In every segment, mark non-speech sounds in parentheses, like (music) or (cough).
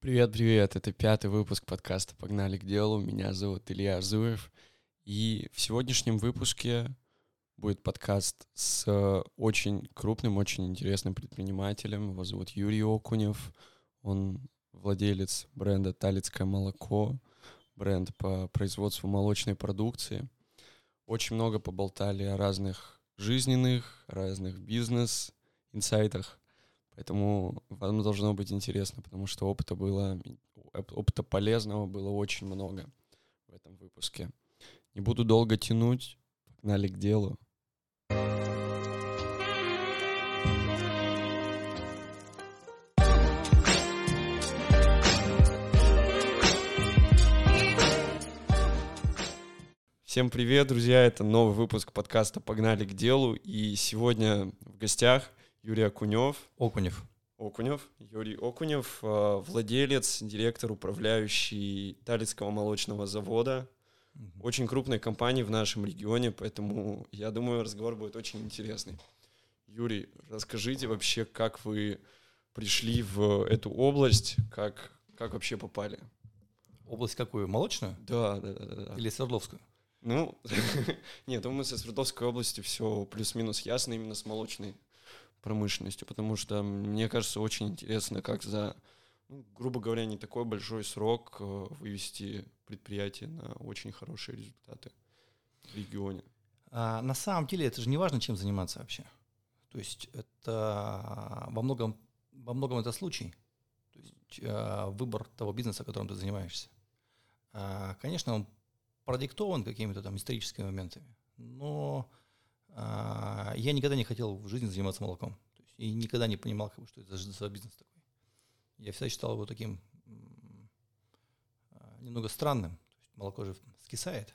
Привет, привет! Это пятый выпуск подкаста «Погнали к делу». Меня зовут Илья Арзуев. И в сегодняшнем выпуске будет подкаст с очень крупным, очень интересным предпринимателем. Его зовут Юрий Окунев. Он владелец бренда «Талицкое молоко», бренд по производству молочной продукции. Очень много поболтали о разных жизненных, разных бизнес-инсайтах. Поэтому вам должно быть интересно, потому что опыта было, опыта полезного было очень много в этом выпуске. Не буду долго тянуть, погнали к делу. Всем привет, друзья! Это новый выпуск подкаста «Погнали к делу». И сегодня в гостях Юрий Окунев. Окунев. Окунев, Юрий Окунев, э, владелец, директор, управляющий Талицкого молочного завода. Очень крупной компании в нашем регионе, поэтому я думаю, разговор будет очень интересный. Юрий, расскажите вообще, как вы пришли в эту область, как, как вообще попали? Область какую? Молочную? Да, да, да. да. Или Свердловскую? Ну, (laughs) нет, думаю, со Свердловской области все плюс-минус ясно именно с молочной промышленностью, потому что мне кажется очень интересно, как за, ну, грубо говоря, не такой большой срок э, вывести предприятие на очень хорошие результаты в регионе. А, на самом деле это же не важно, чем заниматься вообще. То есть это во многом, во многом это случай. То есть а, выбор того бизнеса, которым ты занимаешься. А, конечно, он продиктован какими-то там историческими моментами, но а, я никогда не хотел в жизни заниматься молоком. Есть, и никогда не понимал, как бы, что это за, бизнес такой. Я всегда считал его таким а, немного странным. То есть молоко же скисает.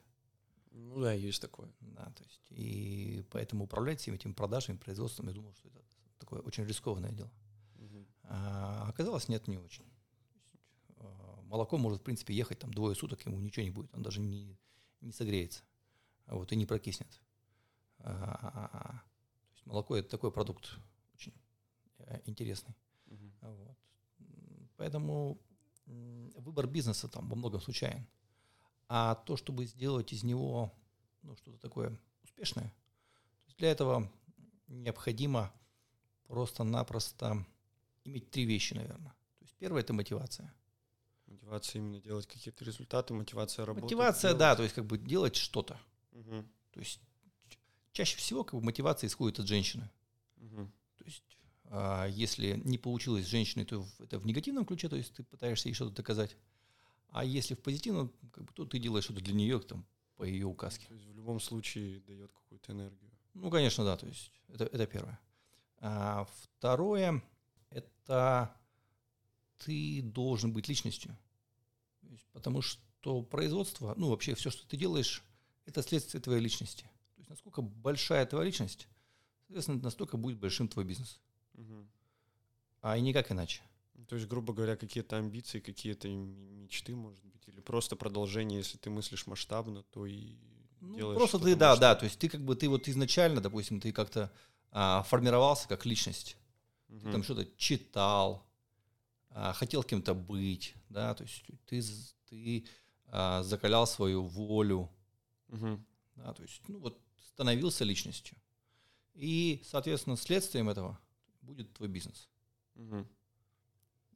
Ну да, есть такое. Да, то есть, и поэтому управлять всеми этими продажами, производством, я думал, что это такое очень рискованное дело. Угу. А оказалось, нет, не очень. А, молоко может, в принципе, ехать там двое суток, ему ничего не будет, он даже не, не согреется, вот, и не прокиснет. То есть молоко это такой продукт очень э, интересный. Угу. Вот. Поэтому выбор бизнеса там во многом случайен. А то, чтобы сделать из него ну, что-то такое успешное, для этого необходимо просто-напросто иметь три вещи, наверное. То есть первое это мотивация. Мотивация именно делать какие-то результаты, мотивация работать. Мотивация, делать. да, то есть как бы делать что-то. Угу. То есть чаще всего как бы мотивация исходит от женщины. Угу. То есть а, если не получилось с женщиной, то это в негативном ключе, то есть ты пытаешься ей что-то доказать. А если в позитивном, как бы, то ты делаешь что-то для нее, там, по ее указке. То есть в любом случае дает какую-то энергию. Ну, конечно, да, то есть это, это первое. А второе, это ты должен быть личностью. Есть, потому что производство, ну, вообще все, что ты делаешь, это следствие твоей личности насколько большая твоя личность, соответственно, настолько будет большим твой бизнес. Угу. А и никак иначе. То есть, грубо говоря, какие-то амбиции, какие-то мечты, может быть, или просто продолжение, если ты мыслишь масштабно, то и ну, делаешь. Просто ты, да, да, то есть ты как бы ты вот изначально, допустим, ты как-то а, формировался как личность, угу. ты там что-то читал, а, хотел кем-то быть, да, то есть ты ты а, закалял свою волю, угу. да, то есть ну вот становился личностью. И, соответственно, следствием этого будет твой бизнес. Угу.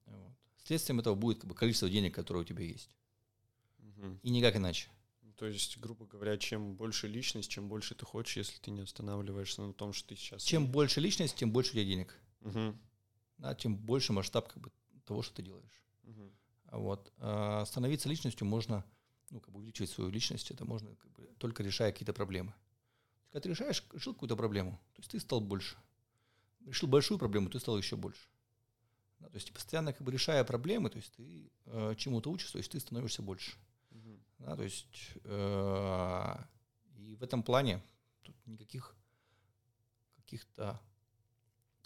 Вот. Следствием этого будет как бы, количество денег, которое у тебя есть. Угу. И никак иначе. То есть, грубо говоря, чем больше личность, чем больше ты хочешь, если ты не останавливаешься на том, что ты сейчас. Чем есть. больше личность, тем больше у тебя денег. Угу. Да, тем больше масштаб как бы, того, что ты делаешь. Угу. Вот. А становиться личностью можно, ну, как бы увеличивать свою личность, это можно как бы, только решая какие-то проблемы. Когда ты решаешь, решил какую-то проблему, то есть ты стал больше. Решил большую проблему, ты стал еще больше. Да, то есть постоянно как бы решая проблемы, то есть ты э, чему-то учишься, то есть ты становишься больше. Угу. Да, то есть э, и в этом плане тут никаких каких-то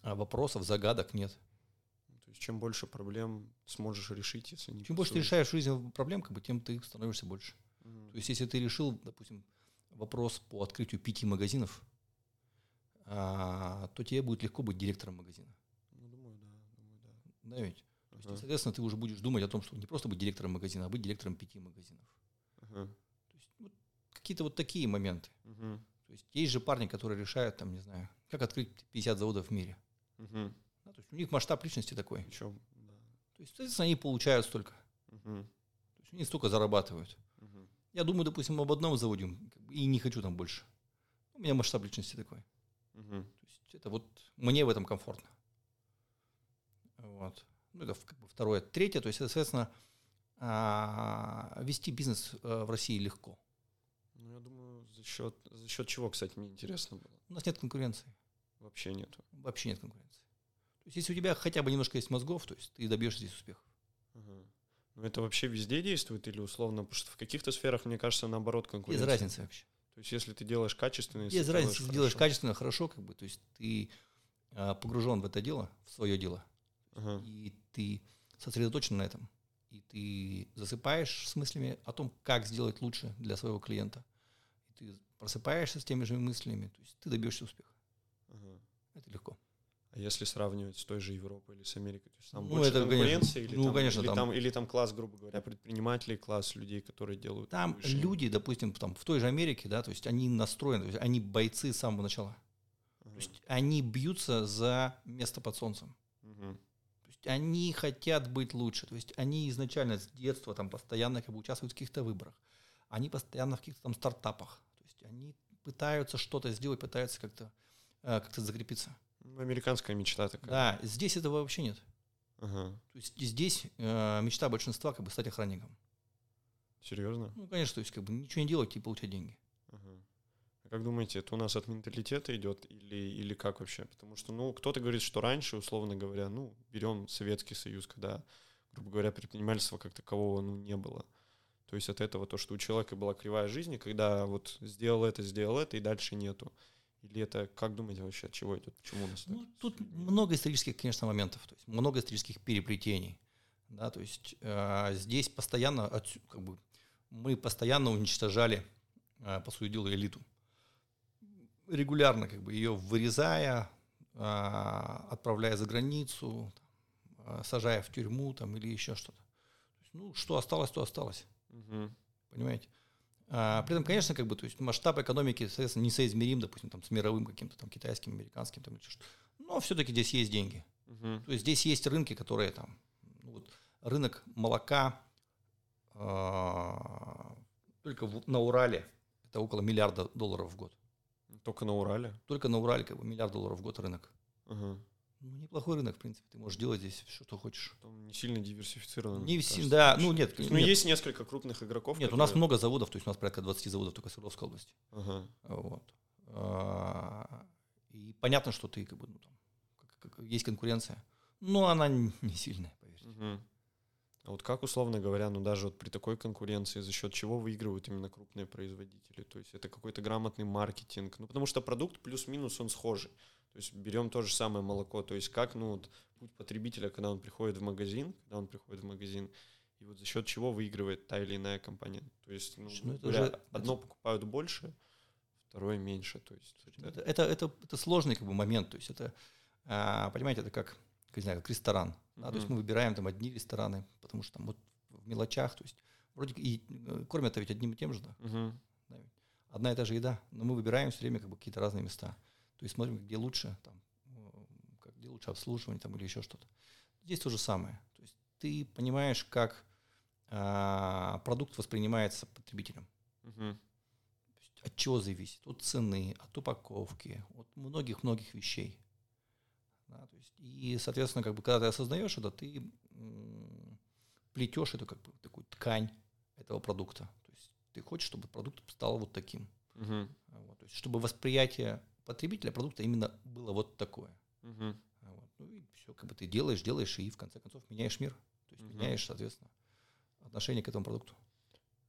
а, вопросов, загадок нет. То есть чем больше проблем сможешь решить, если не Чем больше ты решаешь в жизни проблем, как бы, тем ты становишься больше. Угу. То есть если ты решил, допустим, вопрос по открытию пяти магазинов, а, то тебе будет легко быть директором магазина. Ну, думаю, да. Думаю, да. Да ведь? То Ага. соответственно, ты уже будешь думать о том, что не просто быть директором магазина, а быть директором пяти магазинов. Ага. То есть вот, какие-то вот такие моменты. Угу. То есть есть же парни, которые решают, там, не знаю, как открыть 50 заводов в мире. Угу. Да, то есть у них масштаб личности такой. Причем, да. То есть, соответственно, они получают столько. Угу. То есть они столько зарабатывают. Угу. Я думаю, допустим, об одном заводе и не хочу там больше. У меня масштаб личности такой. Угу. То есть это вот мне в этом комфортно. Вот. Ну, это как бы второе. Третье, то есть, соответственно, а, вести бизнес э, в России легко. Ну, я думаю, за счет, за счет чего, кстати, мне интересно было. У нас нет конкуренции. Вообще нету. Вообще нет конкуренции. То есть, если у тебя хотя бы немножко есть мозгов, то есть ты добьешься здесь успехов. Ага. Ну, это вообще везде действует или условно? Потому что в каких-то сферах, мне кажется, наоборот, конкуренция. Без разницы вообще. То есть, если ты делаешь качественно... Без разницы, если ты делаешь качественно, хорошо, как бы, то есть ты а, погружен в это дело, в свое дело, ага. и ты сосредоточен на этом, и ты засыпаешь с мыслями о том, как сделать лучше для своего клиента, и ты просыпаешься с теми же мыслями, то есть ты добьешься успеха. Ага. Это легко. А если сравнивать с той же Европой или с Америкой, то есть там ну, больше это, конкуренции конечно, или, ну, там, конечно, или, там, там, или там класс, грубо говоря, предпринимателей, класс людей, которые делают. Там выше. люди, допустим, там в той же Америке, да, то есть они настроены, то есть они бойцы с самого начала. Ага. То есть они бьются за место под солнцем. Угу. То есть они хотят быть лучше. То есть они изначально с детства там постоянно как бы участвуют в каких-то выборах. Они постоянно в каких-то там стартапах. То есть они пытаются что-то сделать, пытаются как-то э, как-то закрепиться. Американская мечта такая. Да, здесь этого вообще нет. Ага. То есть здесь э, мечта большинства как бы стать охранником. Серьезно? Ну, конечно, то есть как бы ничего не делать и получать деньги. Ага. А как думаете, это у нас от менталитета идет или, или как вообще? Потому что, ну, кто-то говорит, что раньше, условно говоря, ну, берем Советский Союз, когда, грубо говоря, предпринимательства как такового, ну, не было. То есть от этого то, что у человека была кривая жизнь, когда вот сделал это, сделал это, и дальше нету. Или это, как думаете вообще, от чего идет? Почему у нас ну, Тут много исторических, конечно, моментов, то есть много исторических переплетений. Да, то есть э, здесь постоянно, как бы, мы постоянно уничтожали, э, по сути дела, элиту. Регулярно как бы ее вырезая, э, отправляя за границу, э, сажая в тюрьму там, или еще что-то. Ну, что осталось, то осталось. Угу. Понимаете? А, при этом, конечно, как бы, то есть масштаб экономики, соответственно, несоизмерим, допустим, там, с мировым каким-то там китайским, американским, там, но все-таки здесь есть деньги. Uh-huh. То есть здесь есть рынки, которые там, ну, вот, рынок молока э, только в, на Урале это около миллиарда долларов в год. Только на Урале? Только на Урале как бы миллиард долларов в год рынок. Uh-huh. Ну, неплохой рынок, в принципе. Ты можешь делать здесь что, что хочешь. Там не сильно диверсифицировано. Не кажется, да, ну нет. ну, нет. есть несколько крупных игроков. Нет, которые... у нас много заводов, то есть у нас порядка 20 заводов только в Свердловской области. Ага. Вот. А, и понятно, что ты как бы, ну, там, как, как, есть конкуренция, но она не сильная, поверьте. Угу. А вот как, условно говоря, ну даже вот при такой конкуренции, за счет чего выигрывают именно крупные производители? То есть это какой-то грамотный маркетинг? Ну потому что продукт плюс-минус он схожий. То есть берем то же самое молоко. То есть как, ну, вот, путь потребителя, когда он приходит в магазин, когда он приходит в магазин, и вот за счет чего выигрывает та или иная компания. То есть, ну, ну это говоря, же, одно покупают больше, второе меньше. То есть это, это, это, это, это сложный как бы момент. То есть это, а, понимаете, это как, не знаю, как ресторан. Mm-hmm. Да? То есть мы выбираем там одни рестораны, потому что там вот в мелочах, то есть вроде и э, кормят ведь одним и тем же, да. Mm-hmm. Одна и та же еда, но мы выбираем все время как бы какие-то разные места. То есть смотрим, где лучше, там, как, где лучше обслуживание там, или еще что-то. Здесь то же самое. То есть ты понимаешь, как а, продукт воспринимается потребителем. Угу. От чего зависит? От цены, от упаковки, от многих-многих вещей. Да, то есть, и, соответственно, как бы, когда ты осознаешь это, ты плетешь эту как бы, такую ткань этого продукта. То есть ты хочешь, чтобы продукт стал вот таким. Угу. Вот, то есть, чтобы восприятие потребителя продукта именно было вот такое. Угу. Вот. Ну и все, как бы ты делаешь, делаешь, и в конце концов меняешь мир. То есть угу. меняешь, соответственно, отношение к этому продукту.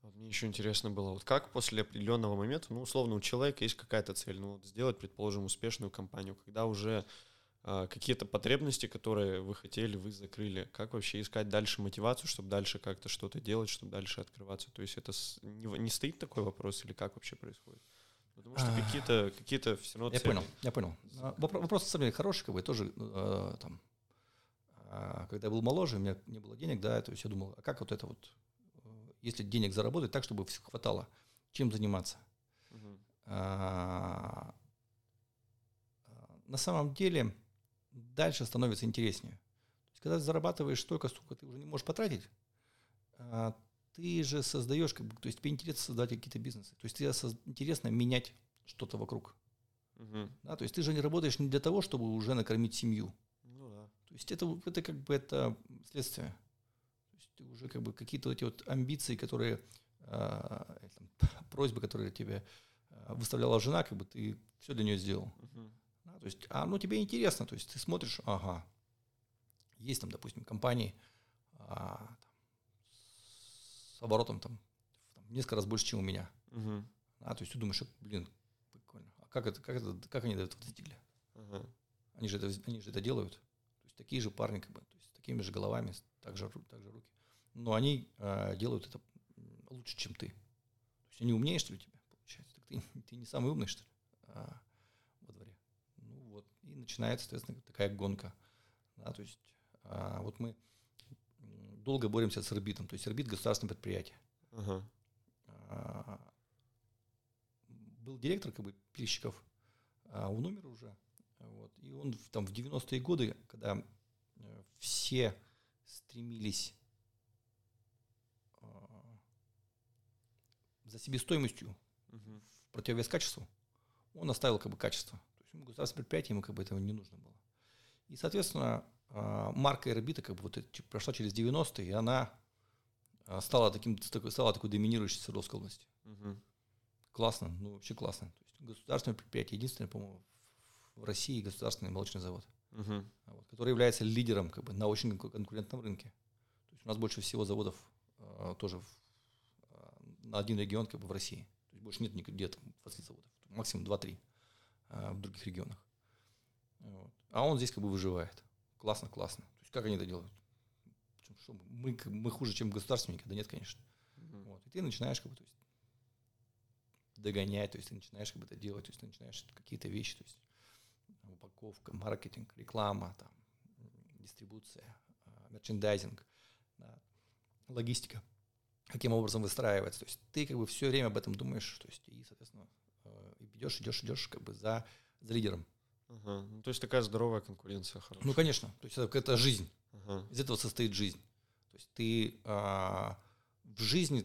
Вот мне еще интересно было, вот как после определенного момента, ну, условно, у человека есть какая-то цель, ну, вот сделать, предположим, успешную компанию, когда уже э, какие-то потребности, которые вы хотели, вы закрыли, как вообще искать дальше мотивацию, чтобы дальше как-то что-то делать, чтобы дальше открываться? То есть это не, не стоит такой вопрос или как вообще происходит? Потому что какие-то какие все равно Я понял, я понял. А, вопрос, на самом деле, хороший, как бы, тоже э, там, а, когда я был моложе, у меня не было денег, да, то есть я думал, а как вот это вот, э, если денег заработать так, чтобы хватало, чем заниматься? Мгм. А, а, на самом деле дальше становится интереснее. То есть, когда ты зарабатываешь столько, сколько ты уже не можешь потратить, а, ты же создаешь, как бы, то есть тебе интересно создавать какие-то бизнесы. То есть тебе интересно менять что-то вокруг. Мгм. Да? То есть ты же не работаешь не для того, чтобы уже накормить семью. Ну да. То есть это, это как бы это следствие. То есть ты уже как бы какие-то эти вот амбиции, которые, э, там, (laughs) просьбы, которые тебе а, выставляла жена, как бы ты все для нее сделал. Мгм. Да, то есть, а, ну, тебе интересно, то есть ты смотришь, ага, есть там, допустим, компании а, с оборотом там, в- несколько раз больше, чем у меня. Мгм. А, то есть ты думаешь, блин, прикольно. А как, это, как, это, как они до этого достигли? Ага. Они же, это, они же это делают. То есть такие же парни, как бы, то есть с такими же головами, так же, так же руки. Но они а, делают это лучше, чем ты. То есть они умнее, что ли, тебя, получается? Так ты, (laughs) ты не самый умный, что ли, а, во дворе? Ну вот, и начинается, соответственно, такая гонка. Да, то есть а, вот мы долго боремся с Ирбитом. То есть Ирбит – государственное предприятие. Ага. А, был директор как бы пильщиков, а он умер уже. Вот. И он там в 90-е годы, когда э, все стремились а, за себестоимостью в противовес качеству, он оставил как бы качество. То есть ему государственное предприятие, ему как бы этого не нужно было. И, соответственно, марка Эрбита как бы вот прошла через 90-е, и она а, стала таким, стала такой доминирующей в Свердловской области. Мгм. Классно, ну вообще классно. То есть государственное предприятие, единственное, по-моему, в России государственный молочный завод, а вот, который является лидером как бы, на очень конку- конкурентном рынке. То есть у нас больше всего заводов а, тоже в- а, на один регион как бы в России. То есть больше нет нигде там 20 заводов, максимум 2-3 а, в других регионах. Вот. А он здесь как бы выживает. Классно, классно. То есть как они это делают? Что мы, мы хуже, чем государственники? Да нет, конечно. Мгм. Вот. И ты начинаешь как бы, то есть, догонять, то есть ты начинаешь как бы это делать, то есть ты начинаешь какие-то вещи, то есть упаковка, маркетинг, реклама, там, дистрибуция, а, мерчендайзинг, да, логистика, каким образом выстраивается. То есть ты как бы все время об этом думаешь, то есть и, соответственно, э, и идешь, идешь, идешь как бы за, за лидером. Ага. Ну, то есть такая здоровая конкуренция хорошая. Ну, конечно, то есть это, это жизнь. Ага. Из этого состоит жизнь. То есть ты а, в жизни,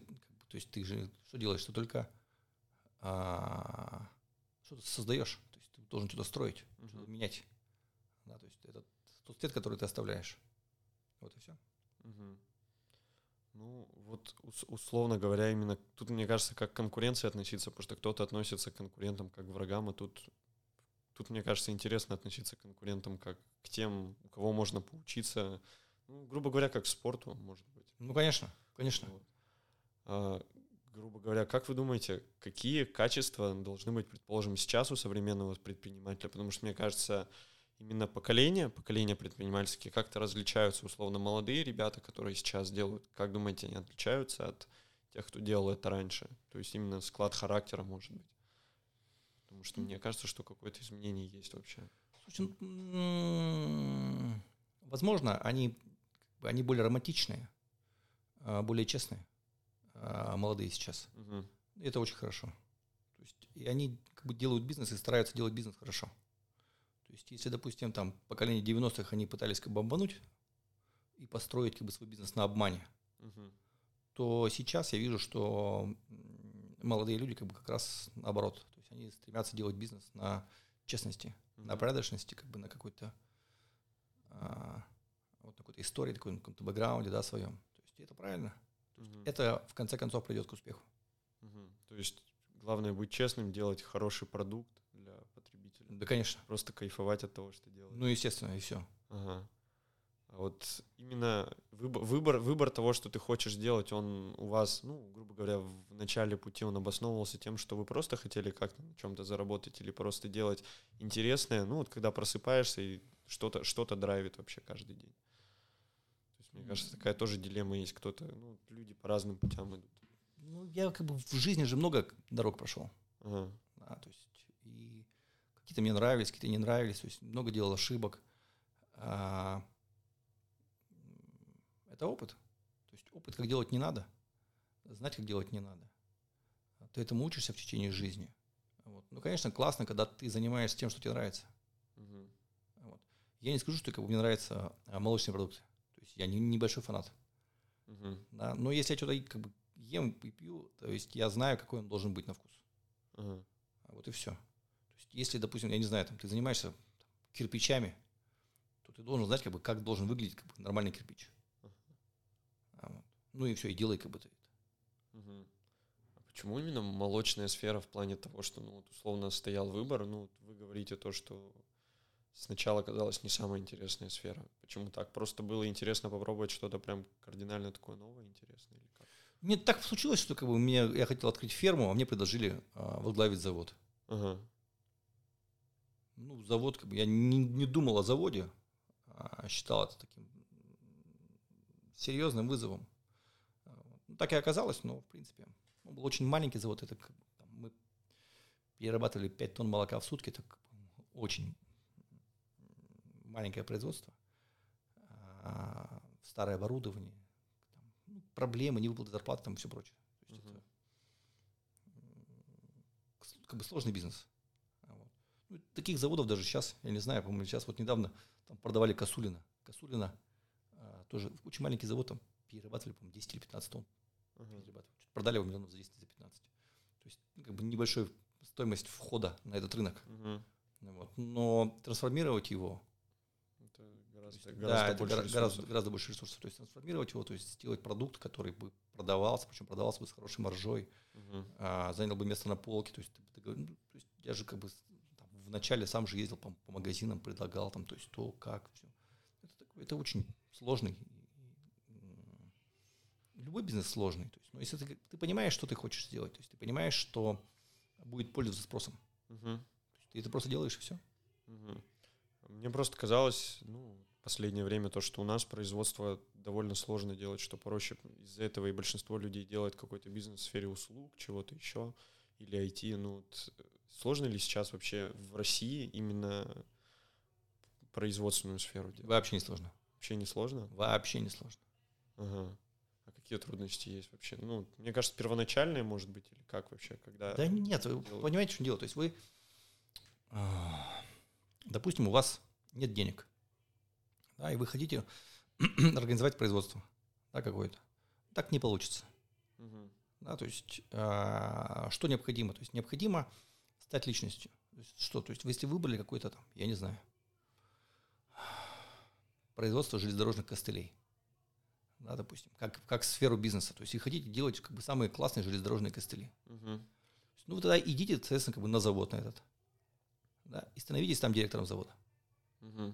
то есть ты же что делаешь? Ты только а, что-то создаешь. То есть ты должен что-то строить, Мгм. что-то менять. Да, то есть это тот след, который ты оставляешь. Вот и все. Мгм. Ну, вот ус- условно говоря, именно тут, мне кажется, как к конкуренции относиться, потому что кто-то относится к конкурентам как к врагам, а тут, тут мне кажется, интересно относиться к конкурентам как к тем, у кого можно поучиться, ну, грубо говоря, как к спорту, может быть. Ну, конечно, конечно. Вот. А, грубо говоря, как вы думаете, какие качества должны быть, предположим, сейчас у современного предпринимателя? Потому что, мне кажется, именно поколения, поколения предпринимательские как-то различаются. Условно, молодые ребята, которые сейчас делают, как думаете, они отличаются от тех, кто делал это раньше? То есть именно склад характера, может быть. Потому что мне кажется, что какое-то изменение есть вообще. Слушай, ну, возможно, они, они более романтичные, а, более честные, а, молодые сейчас. И Это очень хорошо. То есть, и они как бы делают бизнес и стараются делать бизнес хорошо. То есть, если, допустим, там поколение 90-х они пытались как бы бомбануть и построить как бы свой бизнес на обмане, Мгм. то сейчас я вижу, что молодые люди как бы как раз наоборот. Есть они стремятся делать бизнес на честности, на Мгм. порядочности, как бы на какой-то а, вот на какой-то истории, такой, на каком-то бэкграунде, да, своем. То есть это правильно. Мгм. Это в конце концов придет к успеху. Мгм. То есть главное быть честным, делать хороший продукт для потребителя. Да, конечно. Просто кайфовать от того, что делаешь. Ну, естественно, и все. Ага. Вот именно выбор, выбор, выбор того, что ты хочешь делать, он у вас, ну, грубо говоря, в начале пути он обосновывался тем, что вы просто хотели как-то на чем-то заработать или просто делать интересное, ну, вот когда просыпаешься и что-то что драйвит вообще каждый день. То есть, мне кажется, такая тоже дилемма есть. Кто-то, ну, люди по разным путям идут. Ну, я как бы в жизни же много дорог прошел. Ага. Да, то есть и какие-то мне нравились, какие-то не нравились. То есть много делал ошибок. А, Это опыт. То есть опыт, как делать не надо, знать, как делать не надо. Ты этому учишься в течение жизни. Вот. Ну, конечно, классно, когда ты занимаешься тем, что тебе нравится. Угу. Вот. Я не скажу, что как бы, мне нравятся а, молочные продукты. То есть я не, небольшой фанат. Угу. Да, но если я что-то как бы ем и пью, то есть я знаю, какой он должен быть на вкус. Угу. Вот и все. То есть если, допустим, я не знаю, там, ты занимаешься там, кирпичами, то ты должен знать, как бы, как должен выглядеть как бы, нормальный кирпич. Ну и все, и делай как бы ты это. Угу. А почему именно молочная сфера в плане того, что, ну, вот, условно, стоял выбор, ну, вы говорите то, что сначала казалось не самая интересная сфера. Почему так? Просто было интересно попробовать что-то прям кардинально такое новое, интересное или как? Мне так случилось, что как бы мне, я хотел открыть ферму, а мне предложили а, возглавить завод. Ага. Ну, завод, как бы, я не, не думал о заводе, а считал это таким серьезным вызовом. Ну, так и оказалось, но, в принципе, он был очень маленький завод. Это там, мы перерабатывали 5 тонн молока в сутки, это очень маленькое производство, а, старое оборудование, там, ну, проблемы, невыплаты зарплаты там и все прочее. То есть uh-huh. это как бы сложный бизнес. Вот. Ну, таких заводов даже сейчас, я не знаю, по-моему, сейчас вот недавно там продавали Косулина. Косулина а, тоже очень маленький завод, там перерабатывали, по-моему, 10 или 15 тонн. Uh-huh. Продали его миллионов за 10 за 15. То есть как бы небольшая стоимость входа на этот рынок. Uh-huh. Вот. Но трансформировать его гораздо, гораздо, да, больше гораздо, гораздо, гораздо больше ресурсов. То есть трансформировать его, то есть сделать продукт, который бы продавался, причем продавался бы с хорошей маржой, uh-huh. а, занял бы место на полке. То есть, ты, ты, ну, то есть я же как бы там, вначале сам же ездил по, по магазинам, предлагал там, то есть то, как, все. Это, это очень сложный. Любой бизнес сложный. То есть, но если ты, ты понимаешь, что ты хочешь сделать, то есть ты понимаешь, что будет пользоваться спросом, uh-huh. ты это просто делаешь и все. Uh-huh. Мне просто казалось, ну, последнее время то, что у нас производство довольно сложно делать, что проще из-за этого и большинство людей делает какой-то бизнес в сфере услуг, чего-то еще, или IT. Ну, вот, э, сложно ли сейчас вообще в России именно производственную сферу делать? Вообще не сложно. Вообще не сложно? Вообще не сложно. Ага. А какие трудности есть вообще? Ну, мне кажется, первоначальные, может быть, или как вообще, когда... Да нет, вы делать? понимаете, что дело? То есть вы, а, допустим, у вас нет денег да, и вы хотите (clears throat) организовать производство да, какое-то. Так не получится. Угу. Да, то есть э, что необходимо? То есть необходимо стать личностью. То есть, что? То есть вы если выбрали какой-то там, я не знаю, (sighs) производство железнодорожных костылей, да, допустим, как, как сферу бизнеса. То есть и хотите делать как бы самые классные железнодорожные костыли. Угу. Ну, вы тогда идите, соответственно, как бы на завод на этот. Да, и становитесь там директором завода. Угу.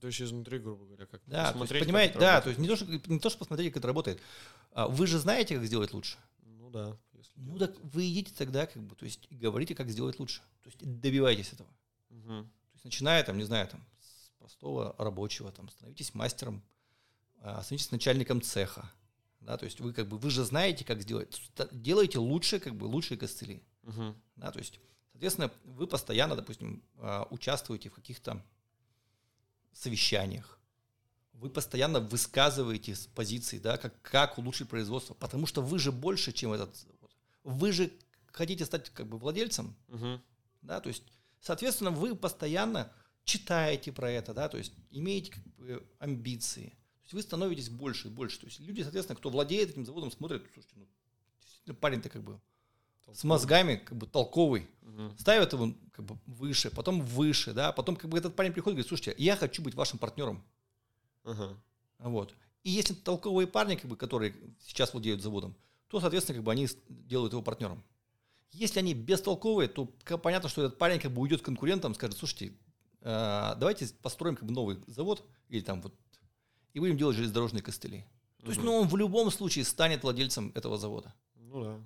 То есть изнутри, грубо говоря, как да, посмотреть, понимаете, как да, то есть не то, что, не то, что посмотреть, как это работает. А вы же знаете, как сделать лучше. Ну да. Если ну так вы идите тогда, как бы, то есть говорите, как сделать лучше. То есть добивайтесь этого. Угу. То есть начиная там, не знаю, там, с простого рабочего, там, становитесь мастером, становитесь начальником цеха. Да, то есть вы как бы, вы же знаете, как сделать. Делаете лучше, как бы, лучшие костыли. Угу. Да, то есть, соответственно, вы постоянно, допустим, а, участвуете в каких-то совещаниях. Вы постоянно высказываете с позиции, да, как, как улучшить производство, потому что вы же больше, чем этот завод. Вы же хотите стать как бы владельцем, угу. да, то есть, соответственно, вы постоянно читаете про это, да, то есть имеете как бы, амбиции. Есть вы становитесь больше и больше. То есть люди, соответственно, кто владеет этим заводом, смотрят, слушайте, ну, действительно парень-то как бы с мозгами как бы толковый, угу. ставят его как бы выше, потом выше, да, потом как бы этот парень приходит и говорит, слушайте, я хочу быть вашим партнером. Угу. Вот. И если толковые парни, как бы, которые сейчас владеют заводом, то, соответственно, как бы они делают его партнером. Если они бестолковые, то понятно, что этот парень как бы уйдет к конкурентам, скажет, слушайте, э, давайте построим как бы новый завод или там вот и будем делать железнодорожные костыли. То угу. есть, ну, он в любом случае станет владельцем этого завода. Ну да.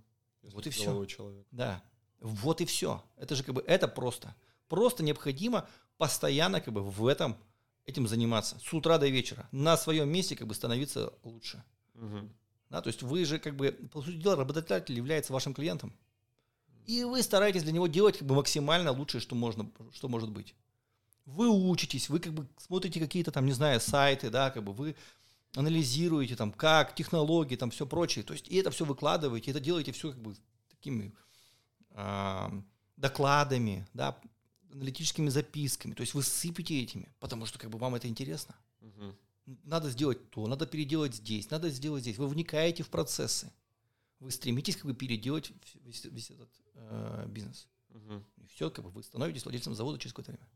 Вот и все. Человек. Да. Вот и все. Это же как бы это просто. Просто необходимо постоянно как бы в этом этим заниматься с утра до вечера на своем месте как бы становиться лучше. Угу. Да, то есть вы же как бы по сути дела работодатель является вашим клиентом, и вы стараетесь для него делать как бы максимально лучшее, что можно, что может быть. Вы учитесь, вы как бы смотрите какие-то там, не знаю, сайты, да, как бы вы анализируете там, как, технологии, там, все прочее. То есть, и это все выкладываете, это делаете все как бы такими э, докладами, да, аналитическими записками. То есть вы сыпете этими, потому что как бы вам это интересно. Мгм. Надо сделать то, надо переделать здесь, надо сделать здесь. Вы вникаете в процессы. Вы стремитесь как бы переделать весь, весь этот э, бизнес. Мгм. И все, как бы вы становитесь владельцем завода через какое-то время.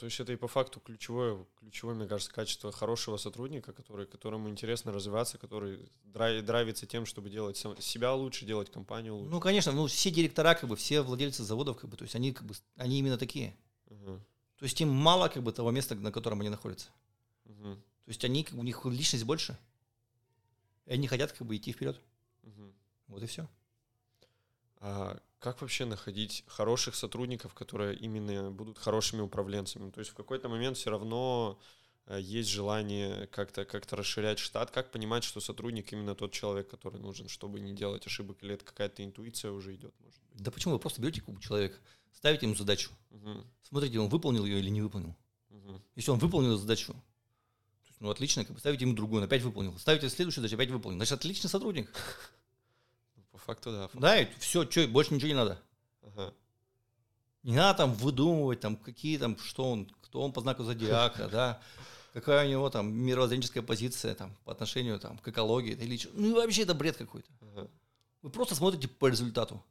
То есть это и по факту ключевое, ключевое, мне кажется, качество хорошего сотрудника, который, которому интересно развиваться, который драй- драйвится тем, чтобы делать сам- себя лучше, делать компанию лучше. Ну, конечно, ну, все директора, как бы, все владельцы заводов, как бы, то есть они, как бы, они именно такие. Мгм. То есть им мало, как бы, того места, на котором они находятся. Мгм. То есть они, как бы, у них личность больше. И они хотят, как бы, идти вперед. Мгм. Вот и все. А как вообще находить хороших сотрудников, которые именно будут хорошими управленцами? То есть в какой-то момент все равно э, есть желание как-то как расширять штат. Как понимать, что сотрудник именно тот человек, который нужен, чтобы не делать ошибок? Или это какая-то интуиция уже идет, может быть? Да почему? Вы просто берете человека, ставите ему задачу, Мгм. смотрите, он выполнил ее или не выполнил. Мгм. Если он выполнил задачу, ну, отлично, как бы, ставите ему другую, он опять выполнил. Ставите следующую задачу, опять выполнил. Значит, отличный сотрудник. Ну, По факту, да. Да, и все, что, больше ничего не надо. Ага. Не надо там выдумывать, там, какие там, что он, кто он по знаку зодиака, да, какая у него там мировоззренческая позиция там по отношению там к экологии или чё. Ну и вообще это бред какой-то. Ага. Вы просто смотрите по результату.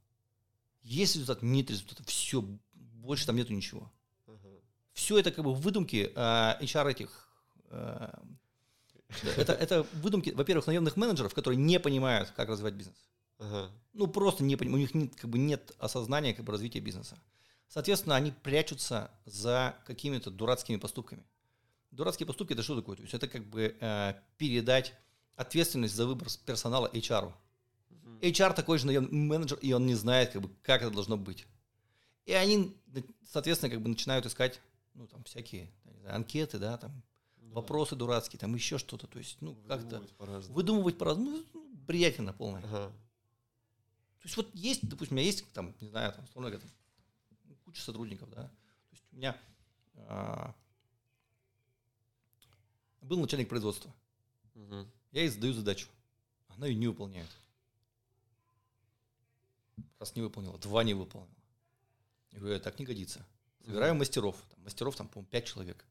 Есть результат, нет результата, все, больше там нету ничего. Ага. Все это как бы выдумки а, HR этих. а, (laughs) да, это, это выдумки, во-первых, наемных менеджеров, которые не понимают, как развивать бизнес. Ага. Ну, просто не у них нет, как бы нет осознания как бы, развития бизнеса. Соответственно, они прячутся за какими-то дурацкими поступками. Дурацкие поступки это что такое? То есть это как бы э, передать ответственность за выбор персонала HR. Мгм. HR такой же менеджер, и он не знает, как, бы, как это должно быть. И они, соответственно, как бы начинают искать ну, там, всякие знаю, анкеты, да, там, Да. вопросы дурацкие, там еще что-то. То есть, ну, как-то Выдумывать по-разному. выдумывать по-разному. Ну, бредятина полная. Ага. То есть вот есть, допустим, у меня есть там, не знаю, там, условно говоря, там, куча сотрудников, да. То есть у меня а, был начальник производства. Мгм. Я ей задаю задачу. Она ее не выполняет. Раз не выполнила, два не выполнила. Я говорю, «Э, так не годится. Собираем мастеров. Там, мастеров там, по-моему, пять человек.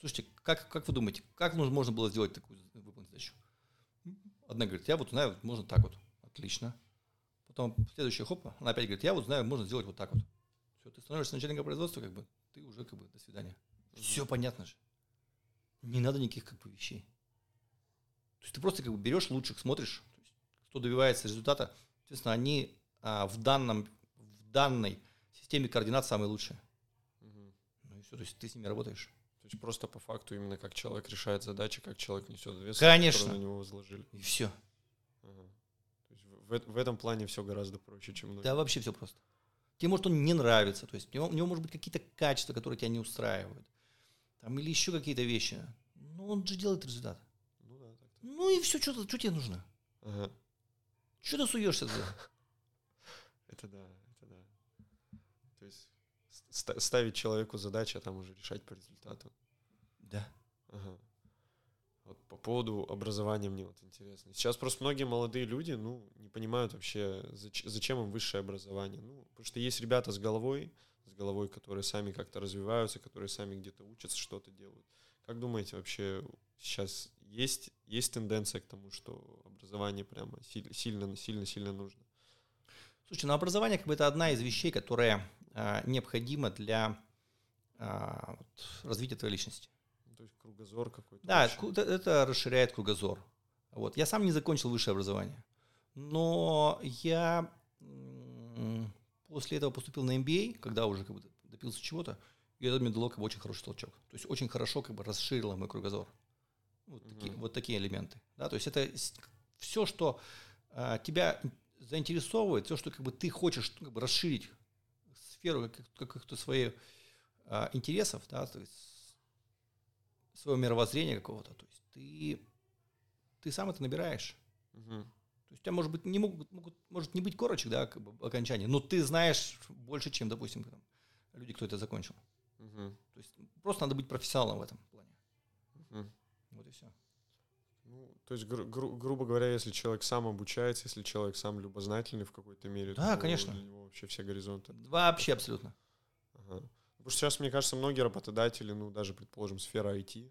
Слушайте, как, как вы думаете, как нужно, можно было сделать такую выполнить задачу? Одна говорит, я вот знаю, вот можно так вот. Отлично. Потом следующая хопа, она опять говорит, я вот знаю, можно сделать вот так вот. Все, ты становишься начальником производства, как бы, ты уже как бы до свидания. Все понятно же. Не надо никаких как бы вещей. То есть ты просто как бы берешь лучших, смотришь, есть, кто добивается результата. Естественно, они а, в, данном, в данной системе координат самые лучшие. Мгм. Ну и все, то есть ты с ними работаешь. То есть просто по факту именно как человек решает задачи, как человек несет ответственность, Конечно. на него возложили. И все. В, в этом плане все гораздо проще, чем многие. Да, вообще все просто. Тебе, может, он не нравится, то есть у него, у него может быть какие-то качества, которые тебя не устраивают. Там, или еще какие-то вещи. Но он же делает результат. Ну да, так. Ну и все, что, что тебе нужно? Ага. Что ты суешься туда? (laughs) Это да, это да. То есть ста- ставить человеку задачи, а там уже решать по результату. Да. Ага. Вот по поводу образования мне вот интересно. Сейчас просто многие молодые люди, ну, не понимают вообще, зач- зачем им высшее образование. Ну, потому что есть ребята с головой, с головой, которые сами как-то развиваются, которые сами где-то учатся, что-то делают. Как думаете, вообще сейчас есть, есть тенденция к тому, что образование прямо силь- сильно, сильно, сильно нужно? Слушай, ну образование как бы это одна из вещей, которая а, необходима для а, вот, развития твоей личности. То есть кругозор какой-то. Да, ку- это, расширяет кругозор. Вот. Я сам не закончил высшее образование, но я после этого поступил на MBA, когда уже как бы добился чего-то, и это мне дало как бы очень хороший толчок. То есть очень хорошо как бы расширило мой кругозор. Вот, такие, Мгм. вот такие элементы. Да? То есть это все, что а, тебя заинтересовывает, все, что как бы ты хочешь ну, как бы расширить сферу как- каких-то своих а, интересов, да, то есть своего мировоззрения какого-то. То есть ты, ты сам это набираешь. Мгм. То есть у тебя, может быть, не могут, могут, может не быть корочек, да, как бы окончания, но ты знаешь больше, чем, допустим, там, люди, кто это закончил. Мгм. То есть просто надо быть профессионалом в этом плане. Мгм. Вот и все. Ну, то есть, гру- гру- грубо говоря, если человек сам обучается, если человек сам любознательный в какой-то мере, Да, то конечно. для него вообще все горизонты. Вообще абсолютно. Ага. Потому что сейчас, мне кажется, многие работодатели, ну, даже, предположим, сфера IT,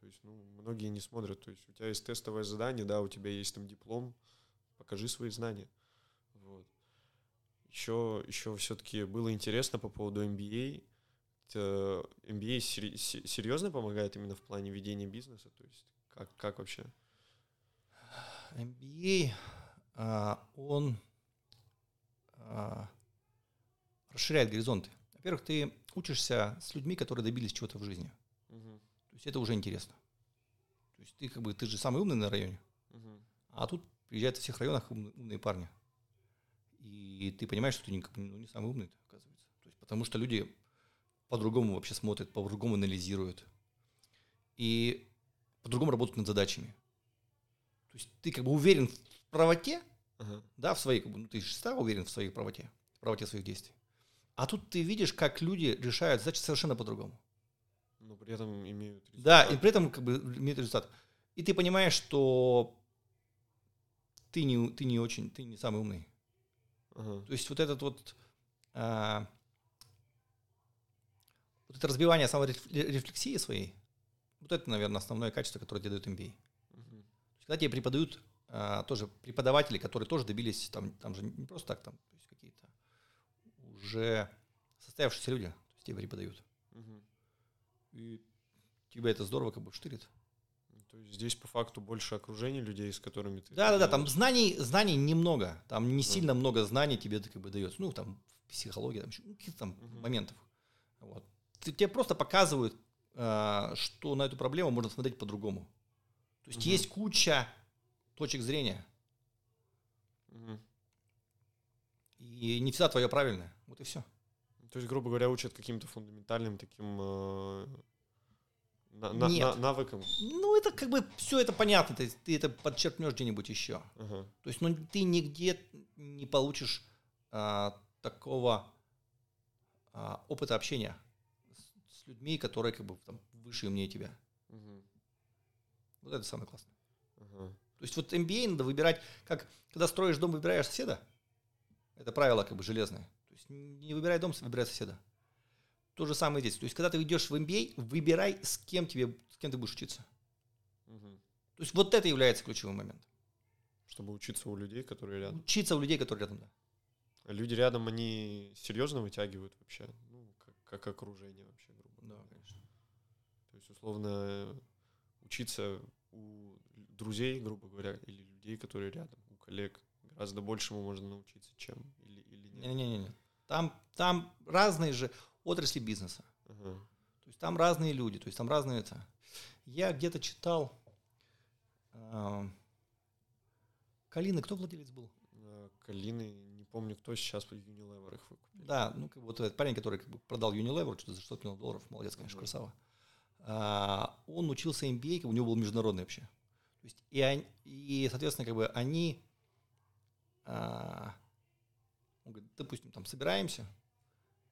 то есть, ну, многие не смотрят. То есть у тебя есть тестовое задание, да, у тебя есть там диплом, покажи свои знания. Вот. Еще, еще все-таки было интересно по поводу MBA. MBA серьезно помогает именно в плане ведения бизнеса? То есть как, как вообще? MBA, а, он а, расширяет горизонты. Во-первых, ты учишься с людьми, которые добились чего-то в жизни. Мгм. То есть это уже интересно. То есть ты как бы ты же самый умный на районе, Мгм. а тут приезжают во всех районах умные, умные парни. И ты понимаешь, что ты не, ну, не самый умный, оказывается. То есть, потому что люди по-другому вообще смотрят, по-другому анализируют. И по-другому работают над задачами. То есть ты как бы уверен в правоте, Ага. да, в своей, как бы, ну, ты всегда уверен в своей правоте, в правоте своих действий. А тут ты видишь, как люди решают задачи совершенно по-другому. Но при этом имеют Да, результат. и при этом как бы имеет результат. И ты понимаешь, что ты не, ты не очень, ты не самый умный. Ага. То есть вот этот вот, а, вот это разбивание саморефлексии своей, вот это, наверное, основное качество, которое тебе дает MBA. Есть, когда тебе преподают а, тоже преподаватели, которые тоже добились, там, там же не просто так, там, уже состоявшиеся люди, то есть тебе преподают. Мгм. И тебя это здорово как бы штырит. То есть здесь по факту больше окружения людей, с которыми ты... Да, да, да, это там знаний, знаний немного, там не Мгм. сильно много знаний тебе это как бы дается. Ну, там, в психологии, там, ну, каких-то там Мгм. моментов. Вот. Тебе просто показывают, а, что на эту проблему можно смотреть по-другому. То есть Мгм. есть куча точек зрения, Мгм. И не всегда твое правильное. Вот и все. То есть, грубо говоря, учат каким-то фундаментальным таким э, на- на- на- навыкам. Ну, это как бы все это понятно, то есть ты это подчеркнешь где-нибудь еще. Ага. То есть, ну, ты нигде не получишь а, такого а, опыта общения с, с людьми, которые как бы там выше и умнее тебя. Мгм. Вот это самое классное. Ага. То есть вот MBA надо выбирать, как когда строишь дом, выбираешь соседа. Это правило как бы железное. То есть не выбирай дом, выбирай соседа. То же самое здесь. То есть когда ты идешь в MBA, выбирай, с кем, тебе, с кем ты будешь учиться. Мгм. То есть вот это является ключевым моментом. Чтобы учиться у людей, которые рядом. Учиться у людей, которые рядом, да. А люди рядом, они серьезно вытягивают вообще? Ну, как, как окружение вообще, грубо Да, говоря. конечно. То есть, условно, учиться у друзей, грубо говоря, или людей, которые рядом, у коллег, гораздо большему можно научиться, чем или, или нет. Не-не-не. Там, там разные же отрасли бизнеса. Ага. То есть там разные люди, то есть там разные это. Я где-то читал. а, Калины, кто владелец был? Калины, не помню, кто сейчас Unilever их выкупил. Да, ну как вот этот парень, который как бы продал Unilever что-то за 600 миллионов долларов, молодец, конечно, Мгм. красава. А, он учился MBA, у него был международный вообще. То есть и, они- и соответственно, как бы они, он говорит, допустим, там собираемся,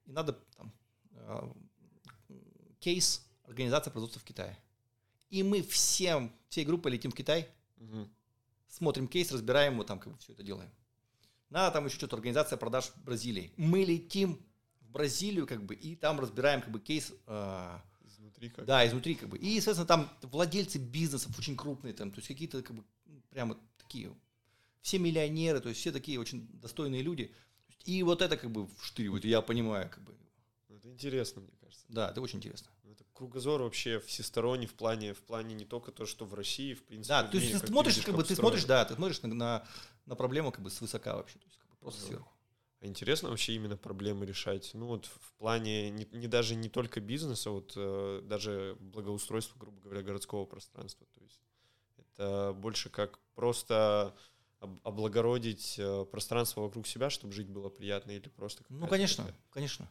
и надо там а, кейс организация производства в Китае. И мы всем, всей группой летим в Китай, Мгм. смотрим кейс, разбираем его, там как бы все это делаем. Надо там еще что-то, организация продаж в Бразилии. Мы летим в Бразилию, как бы, и там разбираем, как бы, кейс, а, Изнутри как? да, изнутри, как бы. И, соответственно, там владельцы бизнесов очень крупные, там, то есть какие-то, как бы, прямо такие, все миллионеры, то есть все такие очень достойные люди. И вот это, как бы, вштыривают, и я понимаю, как бы, Это интересно, мне кажется. да, это очень интересно. Это кругозор вообще всесторонний в плане, в плане не только то, что в России, в принципе. Да, в то есть мире, ты как смотришь, видишь, как бы, ты смотришь, да, ты смотришь на, на, на проблему, как бы, свысока вообще, то есть, как бы, просто Да. сверху. А интересно вообще именно проблемы решать? Ну вот в плане не, не даже не только бизнеса, вот э, даже благоустройства, грубо говоря, городского пространства. То есть это больше как просто облагородить э, пространство вокруг себя, чтобы жить было приятно или просто... Ну, конечно, такая- конечно.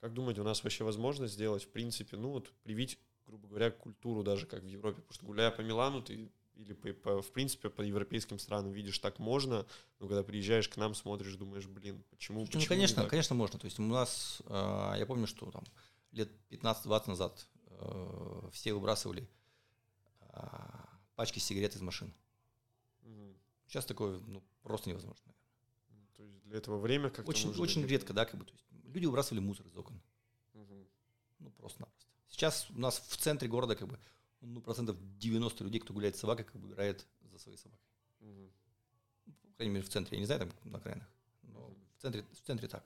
Как думаете, у нас вообще возможно сделать, в принципе, ну вот привить, грубо говоря, культуру даже как в Европе? Потому что гуляя по Милану, ты или по, по- в принципе по европейским странам видишь, так можно, но когда приезжаешь к нам, смотришь, думаешь, блин, почему, Ну, почему не конечно, конечно, можно. То есть у нас, э, я помню, что там лет 15-20 назад э, все выбрасывали э, пачки сигарет из машин. Сейчас такое ну, просто невозможно. То есть для этого время как-то Очень, нужно очень редко, да, как бы. То есть люди выбрасывали мусор из окон. Мгм. Ну, просто-напросто. Сейчас у нас в центре города, как бы, ну, процентов 90 людей, кто гуляет с собакой, как бы играет за своей собакой. Мгм. По крайней мере, в центре. Я не знаю, там на окраинах. Но Мгм. в центре, в центре так.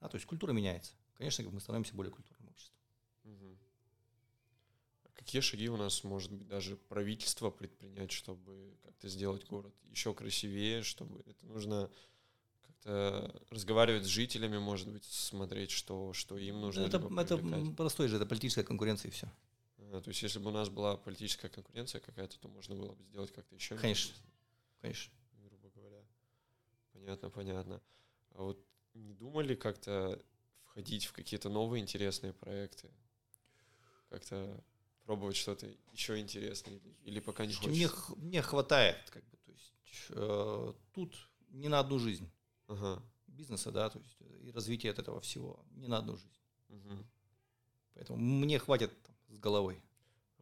А, то есть культура меняется. Конечно, как мы становимся более культурным обществом. Мгм. А Какие шаги у нас, может быть, даже правительство предпринять, чтобы как-то сделать город еще красивее, чтобы это нужно как-то разговаривать с жителями, может быть, смотреть, что, что им нужно. это, это простой же, это политическая конкуренция и все. Ага, то есть, если бы у нас была политическая конкуренция какая-то, то можно было бы сделать как-то еще. Конечно. Конечно. грубо говоря. Понятно, понятно. А вот не думали как-то входить в какие-то новые интересные проекты? Как-то пробовать что-то еще интересное? Или, пока не Слушайте, Мне, хочется? мне хватает, как бы, то есть э, тут не на одну жизнь Ага. бизнеса, да, то есть э, и развитие от этого всего не на одну жизнь. мгм. Поэтому мне хватит там, с головой.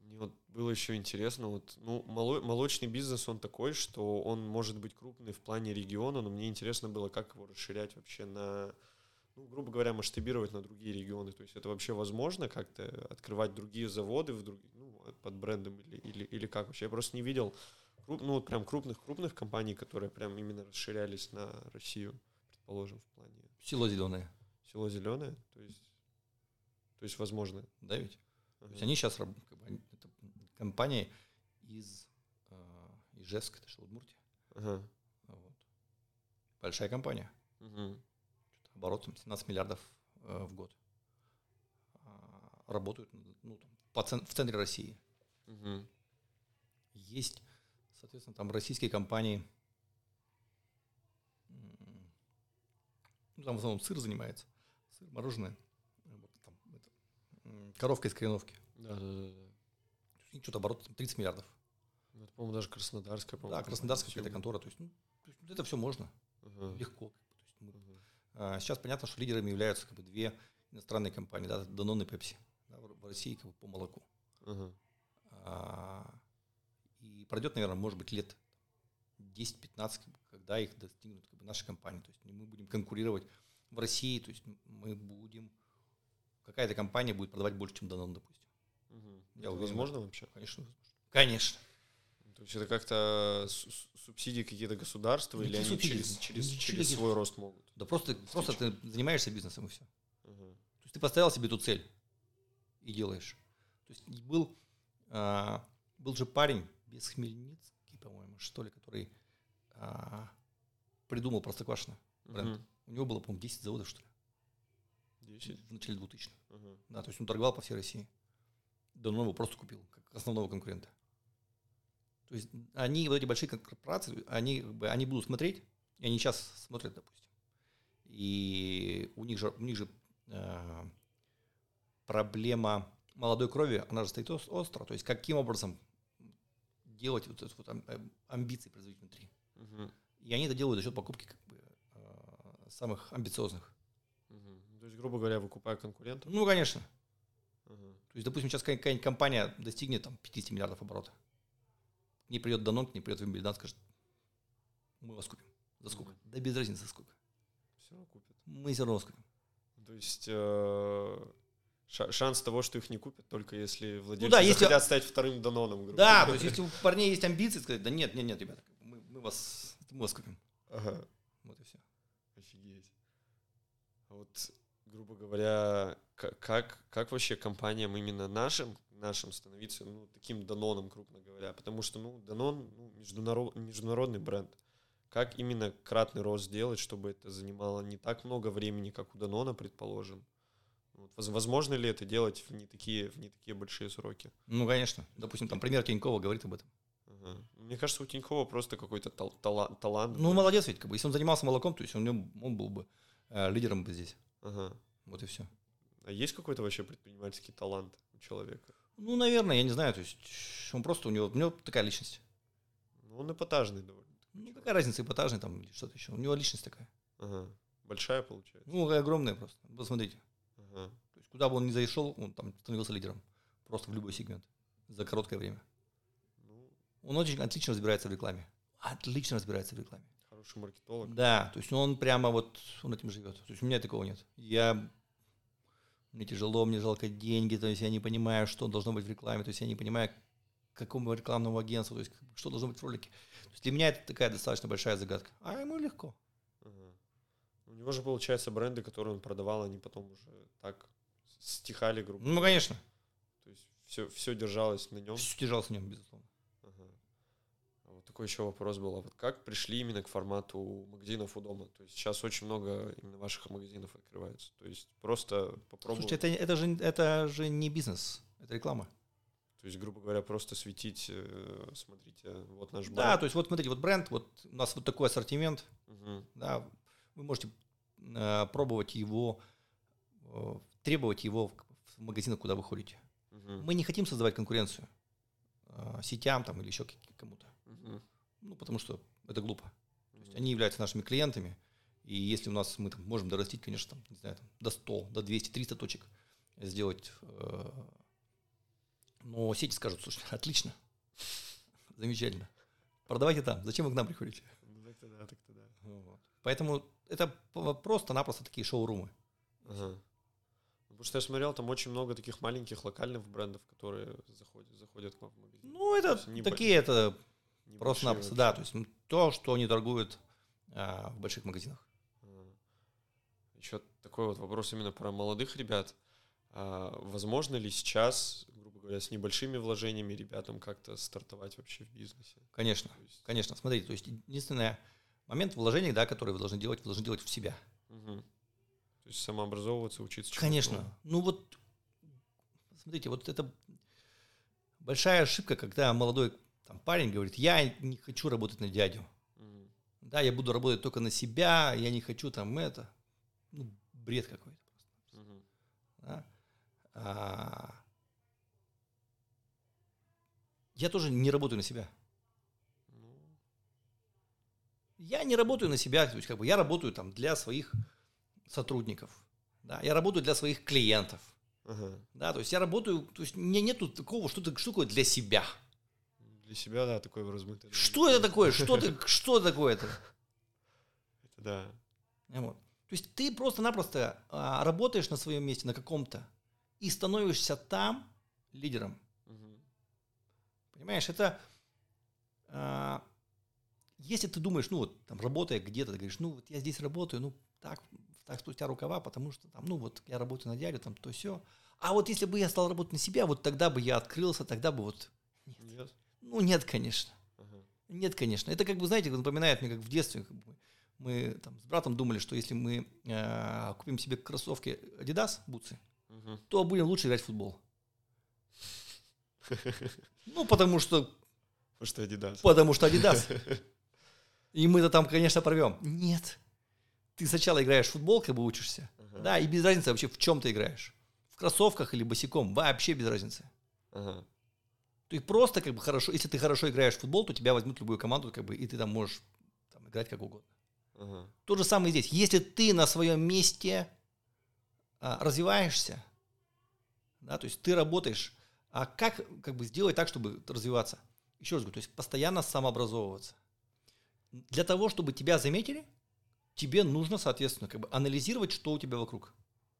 Мне вот было еще интересно, вот, ну, моло- молочный бизнес, он такой, что он может быть крупный в плане региона, но мне интересно было, как его расширять вообще на, ну, грубо говоря, масштабировать на другие регионы. То есть это вообще возможно как-то открывать другие заводы в друг, ну, под брендом или, или, или как вообще? Я просто не видел, круп, ну, вот прям крупных-крупных компаний, которые прям именно расширялись на Россию, предположим, в плане Село зеленое, село Зеленое, то есть, то есть возможно. да ведь? То Ага. есть они сейчас, как бы, это компания из э, Ижевска, это что, Удмуртия. Ага. Вот. Большая компания. Мгм. Оборот там 17 миллиардов э, в год. А, Работают ну, по цен- в центре России. Мгм. Есть, соответственно, там российские компании, ну, там в основном сыр занимается, сыр, мороженое, вот там, это, коровка из кореновки. Да, да, да, да. И что-то оборот там 30 миллиардов. Ну, Это, по-моему, даже Краснодарская, по-моему. Да, Краснодарская какая-то контора. То есть, ну, то есть это все можно, Ага, легко. То есть мы- ага. а, сейчас понятно, что лидерами являются как бы две иностранные компании, да, Danone и Pepsi, да, в России как бы по молоку. Ага. А, И пройдет, наверное, может быть, лет 10-15, как бы, когда их достигнут как бы, наши компании. То есть мы будем конкурировать в России, то есть мы будем... Какая-то компания будет продавать больше, чем Danone, допустим. Мгм. Я Это уверен возможно вообще? Конечно. возможно. Конечно. То есть это как-то су- субсидии какие-то государства или они через, через, через свой рост могут? Да просто, просто ты занимаешься бизнесом и все. Ага. То есть ты поставил себе эту цель и делаешь. То есть был, а, был же парень без Хмельницкий, по-моему, что ли, который а, придумал Простоквашино бренд. Мгм. У него было, по-моему, 10 заводов, что ли, Десять? в начале 2000 Ага. Да, то есть он торговал по всей России. Данон его просто купил, как основного конкурента. То есть они, вот эти большие корпорации, они, как бы, они будут смотреть, и они сейчас смотрят, допустим. И у них же, у них же э, проблема молодой крови, она же стоит ос- остро. То есть каким образом делать вот эту вот ам- амбиции производить внутри. Мгм. И они это делают за счет покупки как бы, э, самых амбициозных. Мгм. То есть, грубо говоря, выкупая конкурентов. Ну, конечно. Ага. То есть, допустим, сейчас какая-нибудь компания достигнет там 50 миллиардов оборота. К ней придет Данон, к ней придет Вимбельдан, скажет, мы вас купим. За сколько? Да без разницы за сколько. Все равно купят. Мы все равно вас купим. То есть э, ша- шанс того, что их не купят, только если владельцы Ну да, если- захотят стать вторым Даноном. грубо Да, то есть, если у парней есть амбиции, сказать, да нет, нет, нет, ребята, мы, мы вас, мы вас купим. Ага. Вот и все. Офигеть. А вот, грубо говоря, как, как вообще компаниям именно нашим, нашим становиться ну, таким Даноном, крупно говоря? Потому что, ну, Данон ну, международ, международный бренд. Как именно кратный рост сделать, чтобы это занимало не так много времени, как у Данона, предположим? Вот, воз- возможно ли это делать в не такие, в не такие большие сроки? Ну, конечно. Допустим, там пример Тинькова говорит об этом. Ага. Мне кажется, у Тинькова просто какой-то тал- тала- талант. Ну, молодец ведь, как бы, если он занимался молоком, то есть он, он был бы э, лидером бы здесь. Ага. Вот и все. А есть какой-то вообще предпринимательский талант у человека? Ну, наверное, я не знаю, то есть он просто, у него, у него такая личность. Ну, он эпатажный довольно. Ну, какая разница, эпатажный там или что-то еще. У него личность такая. Ага. Большая получается. Ну, огромная просто. Посмотрите. Ага. То есть, куда бы он ни зашел, он там становился лидером. Просто в любой сегмент. За короткое время. Ну, Он очень отлично разбирается в рекламе. Отлично разбирается в рекламе. Хороший маркетолог. Да, то есть он прямо вот, он этим живет. То есть у меня такого нет. Я, мне тяжело, мне жалко деньги, то есть я не понимаю, что должно быть в рекламе, то есть я не понимаю, какому рекламному агентству, то есть что должно быть в ролике. То есть для меня это такая достаточно большая загадка. А ему легко. Ага. У него же, получается, бренды, которые он продавал, они потом уже так стихали, грубо Ну, конечно. То есть все, все держалось на нем. Все держалось на нем, безусловно. Такой еще вопрос был. А вот как пришли именно к формату магазинов у дома? То есть сейчас очень много именно ваших магазинов открывается. То есть просто попробовать. Слушайте, это, это, же, это же не бизнес, это реклама. То есть, грубо говоря, просто светить, э, смотрите, вот наш бренд. Да, то есть вот смотрите, вот бренд, вот у нас вот такой ассортимент, Мгм. да, вы можете э, пробовать его, э, требовать его в, в магазинах, куда вы ходите. Мгм. Мы не хотим создавать конкуренцию э, сетям там или еще кому-то, Мгм. Ну потому что это глупо. То есть они являются нашими клиентами, и если у нас мы там, можем дорастить, конечно, там, не знаю, там, до 100, до 200, 300 точек сделать, э, но сети скажут, слушай, (laughs) отлично, замечательно, продавайте там, зачем вы к нам приходите? Так-то да, так-то да. Вот. Поэтому это просто-напросто такие шоурумы. Ага. Потому что я смотрел, там очень много таких маленьких локальных брендов, которые заходят, заходят к вам в магазин. Ну, это такие, это Небольшие просто-напросто, да, то есть м, то, что они торгуют а, в больших магазинах. Еще такой вот вопрос именно про молодых ребят. А, возможно ли сейчас, грубо говоря, с небольшими вложениями ребятам как-то стартовать вообще в бизнесе? Конечно, есть, конечно. Смотрите, то есть единственный момент вложений, да, который вы должны делать, вы должны делать в себя. мгм. То есть самообразовываться, учиться Конечно. новому. Ну вот, смотрите, вот это большая ошибка, когда молодой там, парень говорит, я не хочу работать на дядю. Да, я буду работать только на себя, я не хочу там это. Ну, бред какой-то. Мгм. да. А, Я тоже не работаю на себя. Ну, Я не работаю на себя, то есть как бы я работаю там для своих сотрудников, да, я работаю для своих клиентов, ага. да, то есть я работаю, то есть у меня нету такого, что то что такое для себя. Для себя, да, такой размытый. Что это такое? Что (laughs) ты, что такое это? Это да. Вот. То есть ты просто-напросто а, работаешь на своем месте, на каком-то, и становишься там лидером. Мгм. Понимаешь, это а, если ты думаешь, ну вот там работая где-то, ты говоришь, ну вот я здесь работаю, ну так, так спустя рукава, потому что там, ну вот я работаю на дядю, там то все. А вот если бы я стал работать на себя, вот тогда бы я открылся, тогда бы вот. Нет? Ну нет, конечно. Ага. Нет, конечно. Это как бы, знаете, напоминает мне, как в детстве. Как бы, мы там с братом думали, что если мы э, купим себе кроссовки Adidas, бутсы, Мгм. то будем лучше играть в футбол. Ну, потому что, Потому что Adidas. потому что Adidas. (laughs) И мы-то там, конечно, порвем. Нет. Ты сначала играешь в футбол, как бы учишься. Ага. Да, и без разницы вообще, в чем ты играешь. В кроссовках или босиком. Вообще без разницы. Ага. Ты просто как бы хорошо, если ты хорошо играешь в футбол, то тебя возьмут любую команду, как бы, и ты там можешь там, играть как угодно. Ага. То же самое здесь. Если ты на своем месте а, развиваешься, да, то есть ты работаешь, а как, как бы сделать так, чтобы развиваться? Еще раз говорю, то есть постоянно самообразовываться. Для того, чтобы тебя заметили, тебе нужно, соответственно, как бы анализировать, что у тебя вокруг.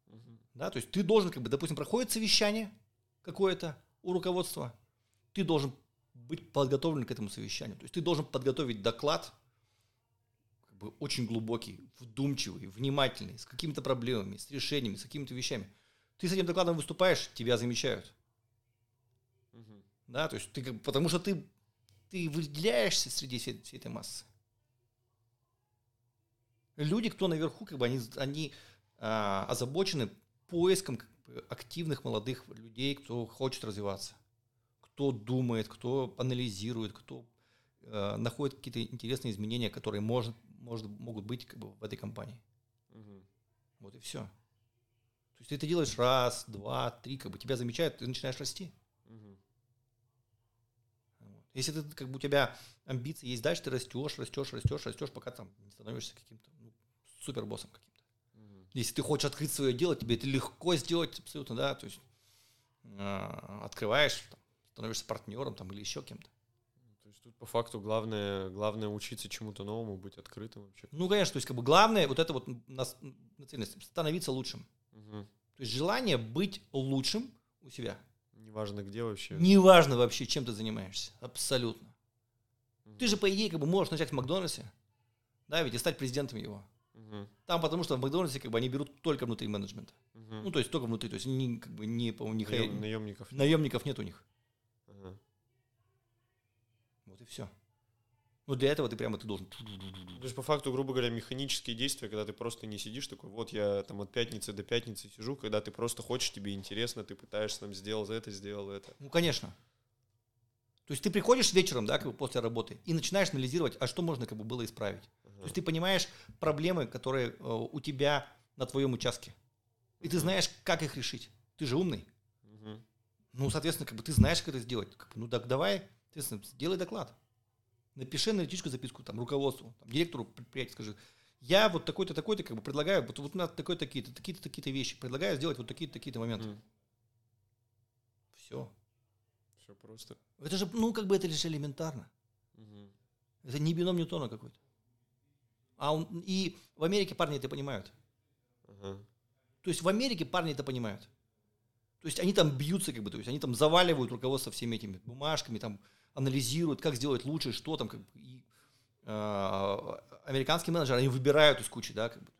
Мгм. Да, то есть ты должен, как бы, допустим, проходит совещание какое-то у руководства, ты должен быть подготовлен к этому совещанию. То есть ты должен подготовить доклад, как бы очень глубокий, вдумчивый, внимательный, с какими-то проблемами, с решениями, с какими-то вещами. Ты с этим докладом выступаешь, тебя замечают. Мгм. Да, то есть ты как потому что ты, ты выделяешься среди всей, всей этой массы. Люди, кто наверху, как бы они, они а, озабочены поиском как бы, активных молодых людей, кто хочет развиваться, кто думает, кто анализирует, кто э, находит какие-то интересные изменения, которые может, может, могут быть как бы, в этой компании. Мгм. Вот и все. То есть ты это делаешь раз, два, три, как бы тебя замечают, ты начинаешь расти. Вот. Если ты, как бы у тебя амбиции есть дальше, ты растешь, растешь, растешь, растешь, пока там не становишься каким-то ну, супербоссом каким-то. Если ты хочешь открыть свое дело, тебе это легко сделать абсолютно, да, то есть а, открываешь, там, становишься партнером там или еще кем-то. То есть По факту главное, главное учиться чему-то новому, быть открытым вообще. Ну, конечно, то есть как бы главное вот это вот нацеленность, становиться лучшим. Мгм. То есть желание быть лучшим у себя. Неважно где вообще. Неважно вообще, чем ты занимаешься. Абсолютно. Мгм. Ты же, по идее, как бы можешь начать в Макдональдсе, да, ведь и стать президентом его. Мгм. Там потому что в Макдональдсе как бы они берут только внутри менеджмента. Мгм. Ну, то есть только внутри. То есть они как бы не, по не Наем- наемников. наемников нет у них. Вот и все. Ну, для этого ты прямо ты должен... То есть, по факту, грубо говоря, механические действия, когда ты просто не сидишь такой, вот я там от пятницы до пятницы сижу, когда ты просто хочешь, тебе интересно, ты пытаешься там сделал это, сделал это. Ну, конечно. То есть ты приходишь вечером, да, как бы после работы, и начинаешь анализировать, а что можно как бы было исправить. Ага. То есть ты понимаешь проблемы, которые э, у тебя на твоем участке. И ты знаешь, как их решить. Ты же умный. Мгм. Ну, соответственно, как бы ты знаешь, как это сделать. Как бы, ну, так давай, соответственно, сделай доклад. Напиши аналитическую записку там, руководству, там, директору предприятия, скажи, я вот такой-то, такой-то, как бы предлагаю, вот, вот у нас такой такие-то, такие-то, такие-то вещи, предлагаю сделать вот такие-то, такие-то моменты. Мгм. Все. Все просто. Это же, ну, как бы это лишь элементарно. Мгм. Это не бином Ньютона какой-то. А он, и в Америке парни это понимают. Ага. То есть в Америке парни это понимают. То есть они там бьются, как бы, то есть они там заваливают руководство всеми этими бумажками, там анализируют, как сделать лучше, что там, как бы, и, а, американские менеджеры, они выбирают из кучи, да, как бы,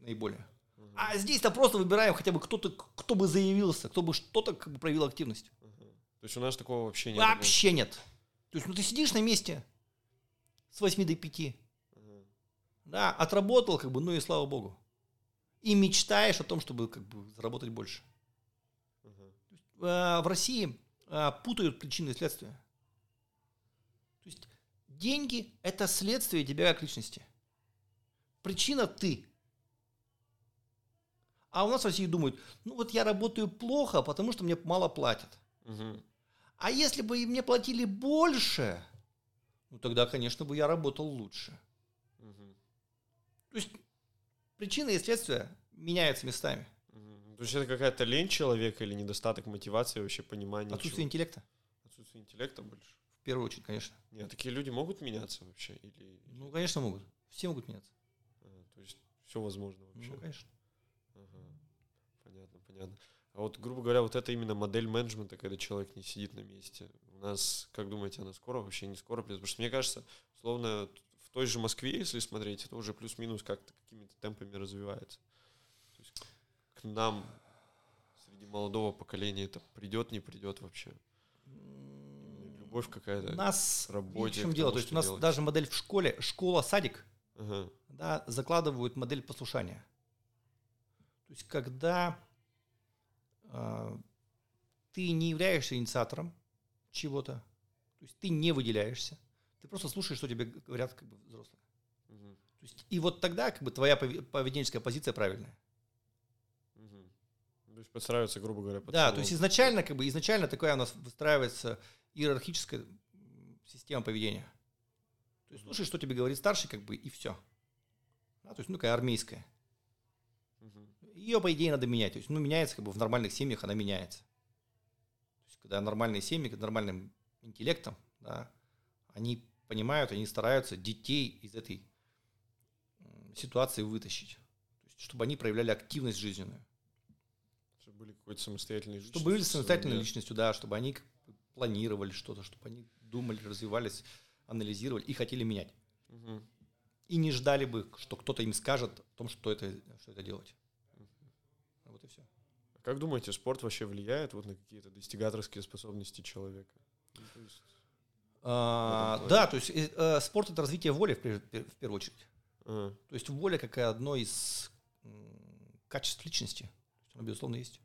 наиболее. Ага. А здесь-то просто выбираем хотя бы кто-то, кто бы заявился, кто бы что-то как бы проявил активность. Ага. То есть у нас такого вообще нет. Вообще нет. То есть, ну ты сидишь на месте с 8 до 5, Ага. да, отработал, как бы, ну и слава богу. И мечтаешь о том, чтобы как бы заработать больше. Э, в России э, путают причины и следствия. Деньги – это следствие тебя как личности. Причина – ты. А у нас в России думают, ну вот я работаю плохо, потому что мне мало платят. Мгм. А если бы мне платили больше, ну тогда, конечно, бы я работал лучше. Мгм. То есть причины и следствия меняются местами. Мгм. То есть это какая-то лень человека или недостаток мотивации, вообще понимания? Отсутствие чего? интеллекта, Отсутствие интеллекта больше? В первую очередь, конечно. Нет, такие люди могут меняться вообще? Или... Ну, конечно, могут. Все могут меняться. Ага, то есть все возможно вообще? Ну, конечно. Ага. Понятно, понятно. А вот, грубо говоря, вот это именно модель менеджмента, когда человек не сидит на месте. У нас, как думаете, она скоро? Вообще не скоро? Потому что мне кажется, словно в той же Москве, если смотреть, это уже плюс-минус как-то какими-то темпами развивается. То есть к нам среди молодого поколения это придет, не придет вообще. Любовь какая-то. У нас работе, в чем дело? тому, То есть у нас делать. даже модель в школе, школа-садик, Ага. да, закладывают модель послушания. То есть когда а, ты не являешься инициатором чего-то, то есть ты не выделяешься, ты просто слушаешь, что тебе говорят как бы, взрослые. Мгм. То есть, и вот тогда как бы твоя пове- поведенческая позиция правильная. То есть подстраиваться, грубо говоря, под Да, то есть изначально, как бы, изначально такая у нас выстраивается иерархическая система поведения. То есть слушай, что тебе говорит старший, как бы, и все. Да, то есть, ну, такая армейская. Ее, по идее, надо менять. То есть, ну, меняется, как бы, в нормальных семьях она меняется. То есть, когда нормальные семьи, с нормальным интеллектом, да, они понимают, они стараются детей из этой ситуации вытащить. То есть, чтобы они проявляли активность жизненную. Чтобы были какой-то самостоятельной личностью. Чтобы были самостоятельной личностью, да, чтобы они планировали что-то, чтобы они думали, развивались, анализировали и хотели менять. Мгм. И не ждали бы, что кто-то им скажет о том, что это, что это делать. Вот и все. А Как думаете, спорт вообще влияет вот на какие-то достигаторские способности человека? Ну, то есть, А, да, то есть э, э, спорт это развитие воли в, в первую очередь. а, То есть воля как одно из качеств личности. Оно, безусловно, есть.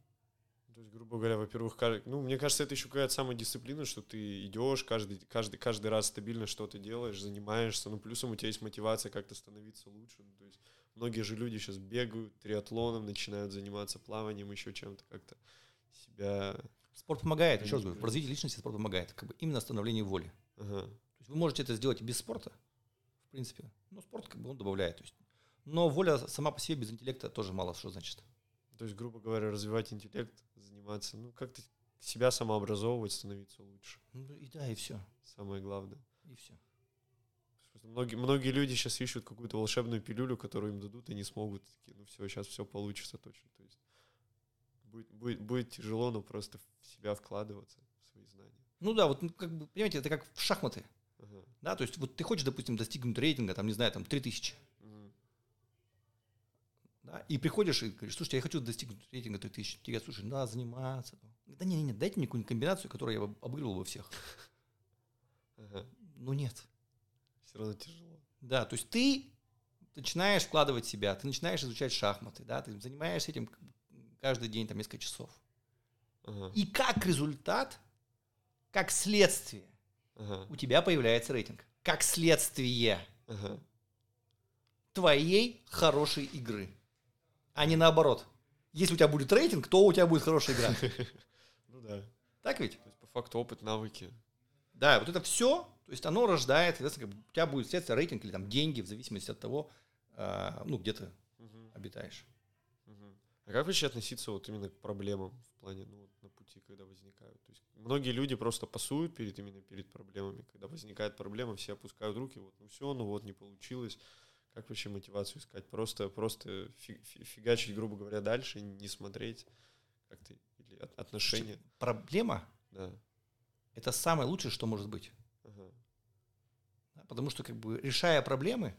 То есть, грубо говоря, во-первых, ну, мне кажется, это еще какая-то самодисциплина, что ты идешь каждый, каждый, каждый раз стабильно что-то делаешь, занимаешься, ну, плюсом у тебя есть мотивация как-то становиться лучше. Ну, то есть, многие же люди сейчас бегают триатлоном, начинают заниматься плаванием, еще чем-то как-то себя... Спорт помогает, еще раз говорю, в развитии личности спорт помогает. Как бы именно становлению воли. Ага. То есть вы можете это сделать и без спорта, в принципе. Но спорт как бы он добавляет. То есть. Но воля сама по себе без интеллекта тоже мало что значит. То есть, грубо говоря, развивать интеллект, заниматься, ну, как-то себя самообразовывать, становиться лучше. Ну и да, и все. Самое главное. И все. Многие, многие люди сейчас ищут какую-то волшебную пилюлю, которую им дадут, и не смогут. Такие, ну все, сейчас все получится точно. То есть будет, будет, будет тяжело, но просто в себя вкладываться, в свои знания. Ну да, вот ну, как бы, понимаете, это как в шахматы. Ага. Да, то есть вот ты хочешь, допустим, достигнуть рейтинга, там, не знаю, там, 3000. Да, и приходишь и говоришь, слушайте, я хочу достигнуть рейтинга 3000. Тебе говорят, слушай, надо заниматься. Да не, не, не, дайте мне какую-нибудь комбинацию, которую я бы обыгрывал бы всех. Ага. Ну нет. Все равно тяжело. Да, то есть ты начинаешь вкладывать себя, ты начинаешь изучать шахматы, да, ты занимаешься этим каждый день, там, несколько часов. Ага. И как результат, как следствие, Ага. у тебя появляется рейтинг. Как следствие Ага. твоей хорошей игры. А не наоборот. Если у тебя будет рейтинг, то у тебя будет хорошая игра. (laughs) Ну да. Так ведь? То есть по факту опыт, навыки. Да, вот это все, то есть оно рождает, соответственно, у тебя будет следствие рейтинг или там деньги, в зависимости от того, а, ну, где ты обитаешь. А как вообще относиться вот именно к проблемам в плане, ну, вот на пути, когда возникают? То есть многие люди просто пасуют перед именно перед проблемами. Когда возникает проблема, все опускают руки, вот, ну все, ну вот не получилось. Как вообще мотивацию искать? Просто, просто фи- фи- фигачить, грубо говоря, дальше, не смотреть как-то или от- отношения. Проблема Да. – это самое лучшее, что может быть. Ага. Потому что, как бы, решая проблемы,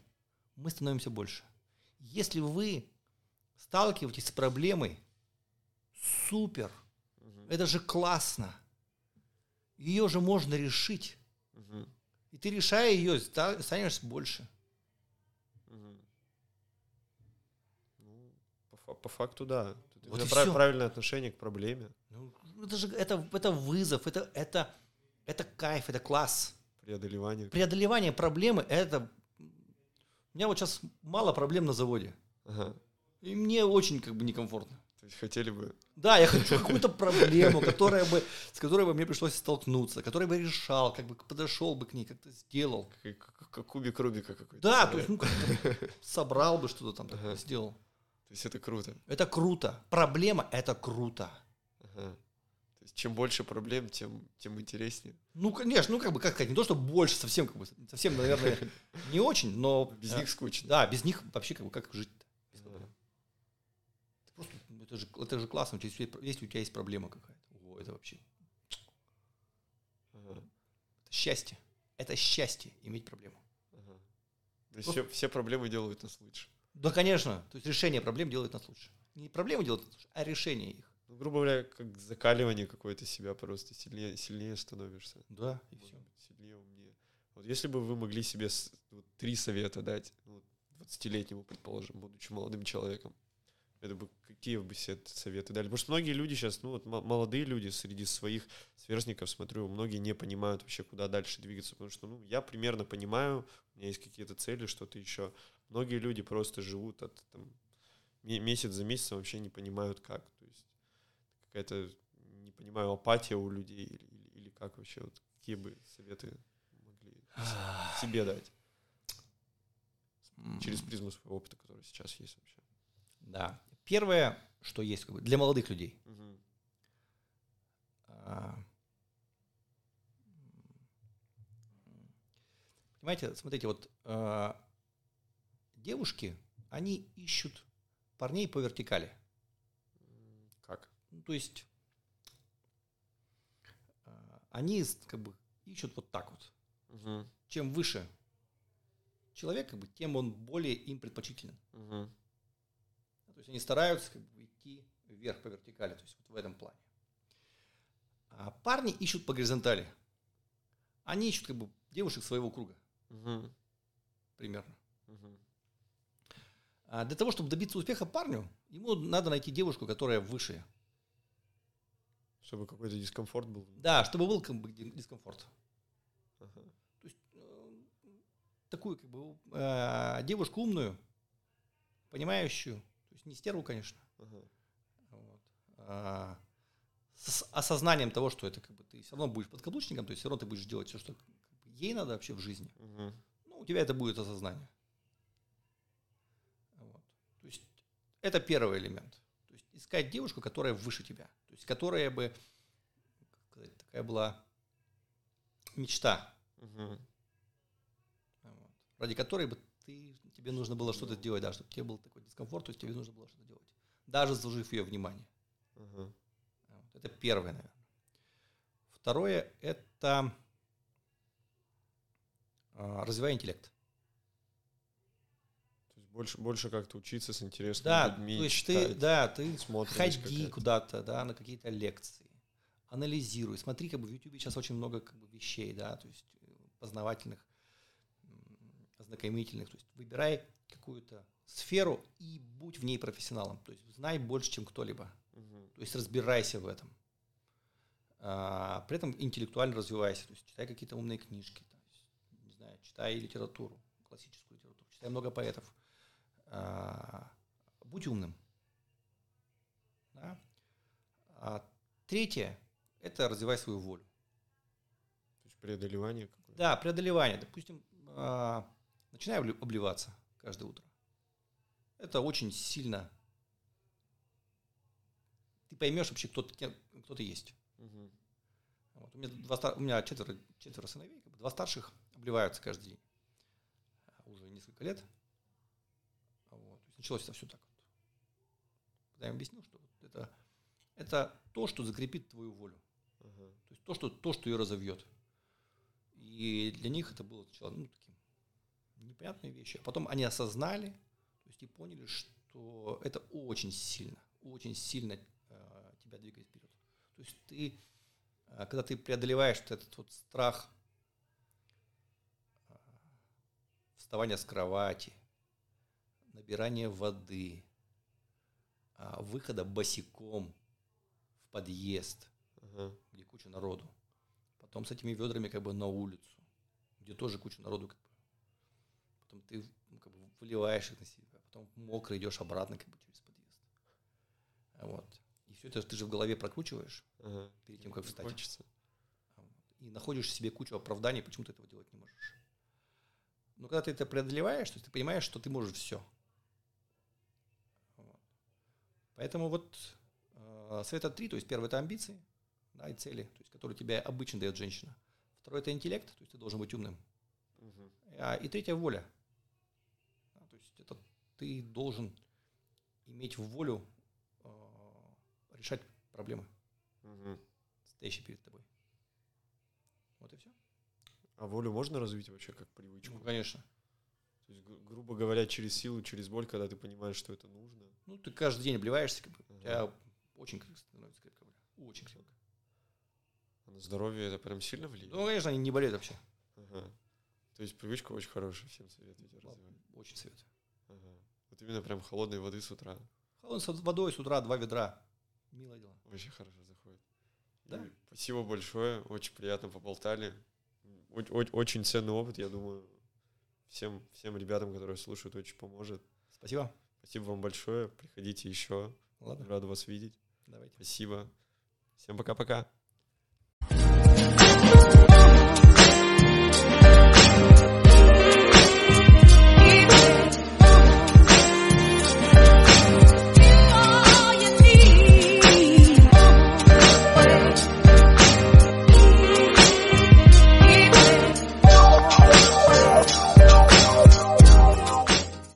мы становимся больше. Если вы сталкиваетесь с проблемой, супер, Мгм. это же классно. Ее же можно решить. Мгм. И ты, решая ее, ста- станешь больше. Мгм. Ну, по, фа- по факту, да. Вот прав- правильное отношение к проблеме. Ну, это же это, это вызов, это, это, это кайф, это класс. преодолевание. Преодолевание проблемы – это... У меня вот сейчас мало проблем на заводе. Ага. И мне очень как бы некомфортно. То есть хотели бы... Да, я хочу (laughs) какую-то проблему, которая бы, с которой бы мне пришлось столкнуться, которую бы решал, как бы подошел бы к ней, как-то сделал. Как, как- как кубик Рубика какой-то. Да, то есть, ну, собрал бы что-то там такое, Ага. сделал. То есть это круто. Это круто. Проблема – это круто. Ага. То есть чем больше проблем, тем, тем интереснее. Ну, конечно, ну, как бы, как сказать, не то, что больше, совсем, как бы, совсем, наверное, не очень, но... (laughs) Без э, них скучно. Да, без них вообще, как бы, как жить без Ага. проблем? Ты просто, это же, это же классно, есть- если у тебя есть проблема какая-то. О, это вообще Ага. это счастье. Это счастье иметь проблему. Ага. То есть все, все проблемы делают нас лучше. Да, конечно. То есть решение проблем делает нас лучше. Не проблемы делают нас лучше, а решение их. Ну, грубо говоря, как закаливание какое-то себя просто сильнее, сильнее становишься. Да, и все. сильнее, умнее. Вот если бы вы могли себе вот три совета дать, ну, 20-летнему, предположим, будучи молодым человеком, это бы какие бы все советы дали? Потому что многие люди сейчас, ну вот мо- молодые люди среди своих сверстников, смотрю, многие не понимают вообще, куда дальше двигаться, потому что, ну, я примерно понимаю, у меня есть какие-то цели, что-то еще. Многие люди просто живут от там, ме- месяц за месяцем, вообще не понимают как. То есть какая-то, не понимаю, апатия у людей или, или, или как вообще, вот какие бы советы могли (sighs) себе дать через призму своего опыта, который сейчас есть вообще. Да. Первое, что есть как бы, для молодых людей. А, Понимаете, смотрите, вот а, девушки, они ищут парней по вертикали. Как? Ну, то есть а, они как бы ищут вот так вот. Мгм. Чем выше человек, как бы, тем он более им предпочтителен. Мгм. То есть они стараются как бы, идти вверх по вертикали, то есть вот в этом плане. А парни ищут по горизонтали. Они ищут как бы девушек своего круга Мгм. примерно. Мгм. А для того, чтобы добиться успеха парню, ему надо найти девушку, которая выше. Чтобы какой-то дискомфорт был. Да, чтобы был как бы ди- дискомфорт. Ага. То есть э, такую как бы э, девушку умную, понимающую, то есть не стерву, конечно, Ага. вот, а, с осознанием того, что это как бы ты все равно будешь подкаблучником, то есть все равно ты будешь делать все, что ей надо вообще в жизни. Мгм. Ну, у тебя это будет осознание. Вот. То есть это первый элемент. То есть искать девушку, которая выше тебя. То есть которая бы, сказать, такая была мечта. Мгм. ради которой бы ты, тебе нужно было что-то делать, да, чтобы тебе был такой дискомфорт, то есть тебе нужно было что-то делать. Даже заслужив ее внимание. Ага. Вот. Это первое, наверное. Второе – это а, развивай интеллект. Больше, больше как-то учиться с интересными Да, людьми, то есть читать, ты, да, ты ходи куда-то, да, на какие-то лекции, анализируй, смотри, как бы в YouTube сейчас очень много как бы вещей, да, то есть э, познавательных, ознакомительных, то есть выбирай какую-то сферу и будь в ней профессионалом, то есть знай больше, чем кто-либо, Мгм. то есть разбирайся в этом. А, при этом интеллектуально развивайся, то есть читай какие-то умные книжки, то есть, не знаю, читай литературу, классическую литературу, читай много поэтов. А, будь умным. Да? А третье – это развивай свою волю. То есть преодолевание какое-то. Да, преодолевание. Допустим, а, начинай обли- обливаться каждое утро. Это очень сильно... Ты поймешь вообще, кто ты, кто ты есть. Мгм. Вот. У, меня два у меня четверо, четверо сыновей, два старших обливаются каждый день. Уже несколько лет. Началось это все так вот. Когда я им объяснил, что вот это, это то, что закрепит твою волю. Ага. То есть то, что, то, что ее разовьет. И для них это было сначала ну, таким непонятные вещи. А потом они осознали, то есть и поняли, что это очень сильно, очень сильно э, тебя двигает вперед. То есть ты, э, когда ты преодолеваешь вот этот вот страх э, вставания с кровати, набирания воды, а, выхода босиком в подъезд, Ага. где куча народу. Потом с этими ведрами как бы на улицу, где тоже куча народу. Как бы. Потом ты ну, как бы выливаешь их на себя. Потом мокрый идешь обратно как бы через подъезд. А Вот. И все это ты же в голове прокручиваешь Ага. перед тем, как встать. Хочется. А. И находишь себе кучу оправданий, почему ты этого делать не можешь. Но когда ты это преодолеваешь, то ты понимаешь, что ты можешь все. Поэтому вот э, совета три, то есть первое это амбиции да, и цели, то есть, которые тебе обычно дает женщина. Второе это интеллект, то есть ты должен быть умным. Мгм. А, и третье воля. Да, то есть это ты должен иметь волю э, решать проблемы, Мгм. стоящие перед тобой. Вот и все. А волю можно развить вообще как привычку? Ну, конечно. То есть, гру- грубо говоря, через силу, через боль, когда ты понимаешь, что это нужно. Ну, ты каждый день обливаешься, как бы, Ага. тебя очень крепко становится крепко. Очень крепко. А на здоровье это прям сильно влияет? Ну, конечно, они не болеют вообще. Ага. То есть привычка очень хорошая, всем советуете развивать. Очень советую. Ага. Вот именно прям холодной воды с утра. Холодной водой с утра два ведра. Милое дело. Очень хорошо заходит. Да. И спасибо большое, очень приятно поболтали. Очень ценный опыт, я думаю, всем, всем ребятам, которые слушают, очень поможет. Спасибо. Спасибо вам большое, приходите еще, Ладно, рад вас видеть. давайте. Спасибо. Всем пока-пока.